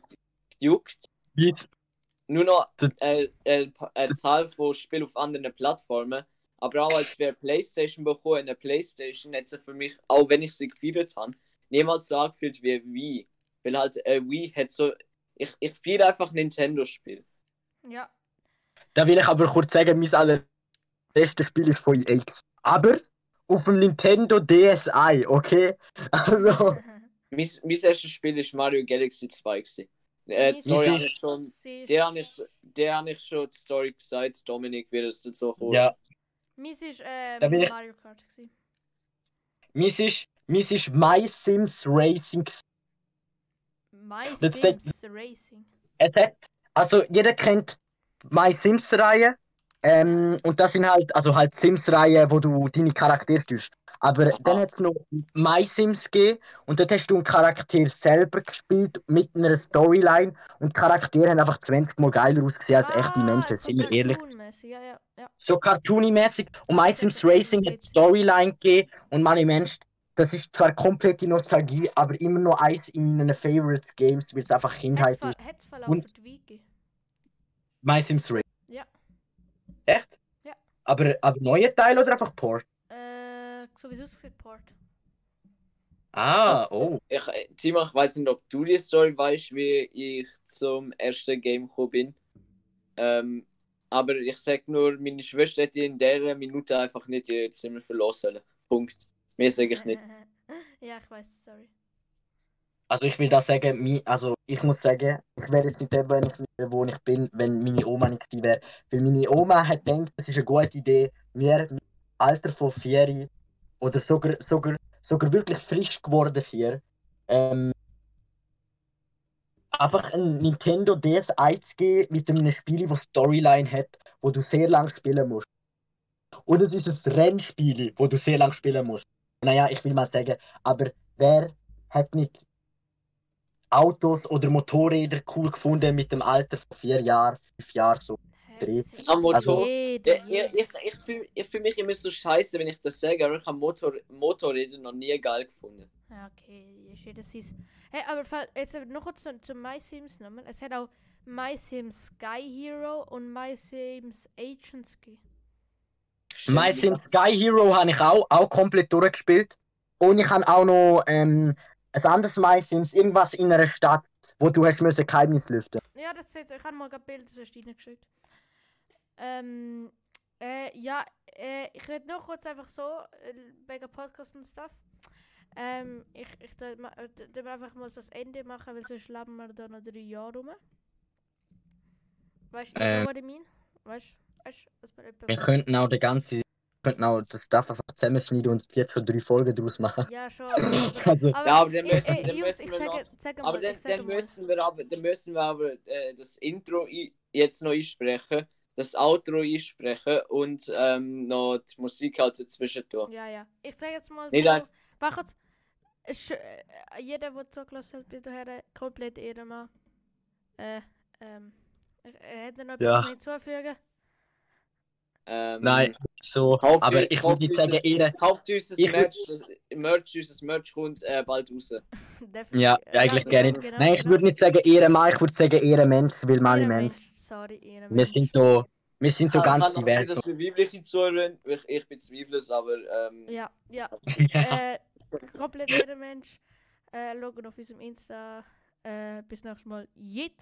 gejuckt. Jetzt, Nur noch äh, äh, eine Zahl von Spielen auf anderen Plattformen. Aber auch als wir Playstation bekommen, eine Playstation hat sich für mich, auch wenn ich sie gefeiert habe, niemals so angefühlt wie Wii. Weil halt äh, Wii hat so, ich, ich feiere einfach Nintendo-Spiel. Ja, da will ich aber kurz sagen, mein allererstes Spiel ist von EA. Aber auf dem Nintendo DSi, okay? Also. Mein, mein erstes Spiel ist Mario Galaxy 2 gewesen. Äh, die Story habe ich schon, der habe ich, der habe ich schon die Story gesagt, Dominik, wie das dazu kommt. Ja, Meins ist ähm, Da bin ich- Mario Kart. Gewesen. Mis ist, mis ist My Sims Racing. My Das Sims Racing. Es hat, also jeder kennt My Sims Reihe. Ähm, und das sind halt, also halt Sims Reihe, wo du deine Charaktere steuerst. Aber Aha. dann hat es noch My Sims gegeben und dort hast du einen Charakter selber gespielt mit einer Storyline und die Charaktere haben einfach 20 Mal geiler ausgesehen als echte Ah, Menschen, so sind wir ehrlich. cartoonmäßig, Ja, ja, ja. so cartoony-mäßig. Und My Sims Racing hat Storyline gegeben und meine Mensch, das ist zwar komplette Nostalgie, aber immer noch eins in meinen Favorite Games, weil es einfach Kindheit ist. Hätte es Verlauf Und- für die Wiki. My Sims Racing. Ja. Echt? Ja. Aber, aber neue Teil oder einfach Port? Äh, so wie es aussieht, Port. Ah, oh. Ich, äh, Timo, ich weiß nicht, ob du die Story weißt, wie ich zum ersten Game gekommen bin. Ähm, aber ich sag nur, meine Schwester hätte in der Minute einfach nicht ihr Zimmer verlassen sollen. Punkt. Mehr sage ich nicht. ja, ich weiß die Story. Also ich will da sagen, also ich muss sagen, ich wäre jetzt nicht der, wenn ich wo ich bin, wenn meine Oma nicht gewesen wäre. Weil meine Oma hat gedacht, es ist eine gute Idee, mir im Alter von vier oder sogar, sogar, sogar wirklich frisch geworden vier, ähm, einfach ein Nintendo DS einzugeben mit einem Spiel, das Storyline hat, wo du sehr lang spielen musst. Und es ist ein Rennspiel, wo du sehr lang spielen musst. Naja, ich will mal sagen, aber wer hat nicht Autos oder Motorräder cool gefunden mit dem Alter von vier Jahren, fünf Jahren so? Am Motor- Ja, ich ich, ich fühle ich fühl mich immer so scheiße, wenn ich das sage, aber ich habe Motor, Motorräder noch nie geil gefunden. Ja, okay, ist jeder seins. Hey, aber jetzt noch kurz zu, zu My Sims nochmal. Es hat auch My Sims Sky Hero und My Sims Agents gegeben. My Sims Sky Hero habe ich auch, auch komplett durchgespielt. Und ich habe auch noch ähm, ein anderes My Sims, irgendwas in einer Stadt, wo du hast müssen Geheimnis lüften. Ja, das sieht, ich habe mal gerade Bilder so reingeschickt. Ähm, äh, ja, äh, ich rede noch kurz einfach so, äh, wegen Podcast und Stuff. Ähm, ich, ich ma- äh, einfach mal das Ende machen, weil sonst leben wir da noch drei Jahre rum. Weißt du, Ähm. was ich meine? Weißt du, weißt, du, dass wir etwa. Wir könnten auch den ganzen, könnten auch das Stuff einfach zusammenschneiden und jetzt schon drei Folgen daraus machen. Ja, schon. Aber, Also, aber Ja, aber dann ey, müssen- ey, dann Jungs, müssen wir sage, noch- Aber mal, dann, dann, müssen wir aber, dann müssen wir aber äh, das Intro jetzt noch einsprechen, das Outro einsprechen und ähm, noch die Musik halt dazwischen tun. Ja, ja. Ich sag jetzt mal Nee, so. nein. Warte, es, äh, jeder, der zugelassen hat, bis dahin, komplett Ehrenmann. Äh, ähm. Er hätte noch Ja. etwas hinzufügen. Ähm, nein, so, Kauft aber ich kauft würde nicht sagen, ihr, Kauft uns das Ich Merch, das Merch, unser Merch kommt äh, bald raus. Ja, eigentlich ja, gerne. genau, Nein, ich genau. würde nicht sagen Ehrenmann, ich würde sagen Ehrenmensch, weil meine Ehrenmensch, Mensch. Sorry, Wir Ehrenmensch. sind da, Wir sind so Kann- ganz kann auch sein, divers. dass wir weibliche zuhören. Ich, ich bezweifle es, aber ähm, Ja, ja. Ja. Äh, komplett jeder Mensch. Äh, schaut auf unserem Insta. Äh, bis nächstes Mal. Jit.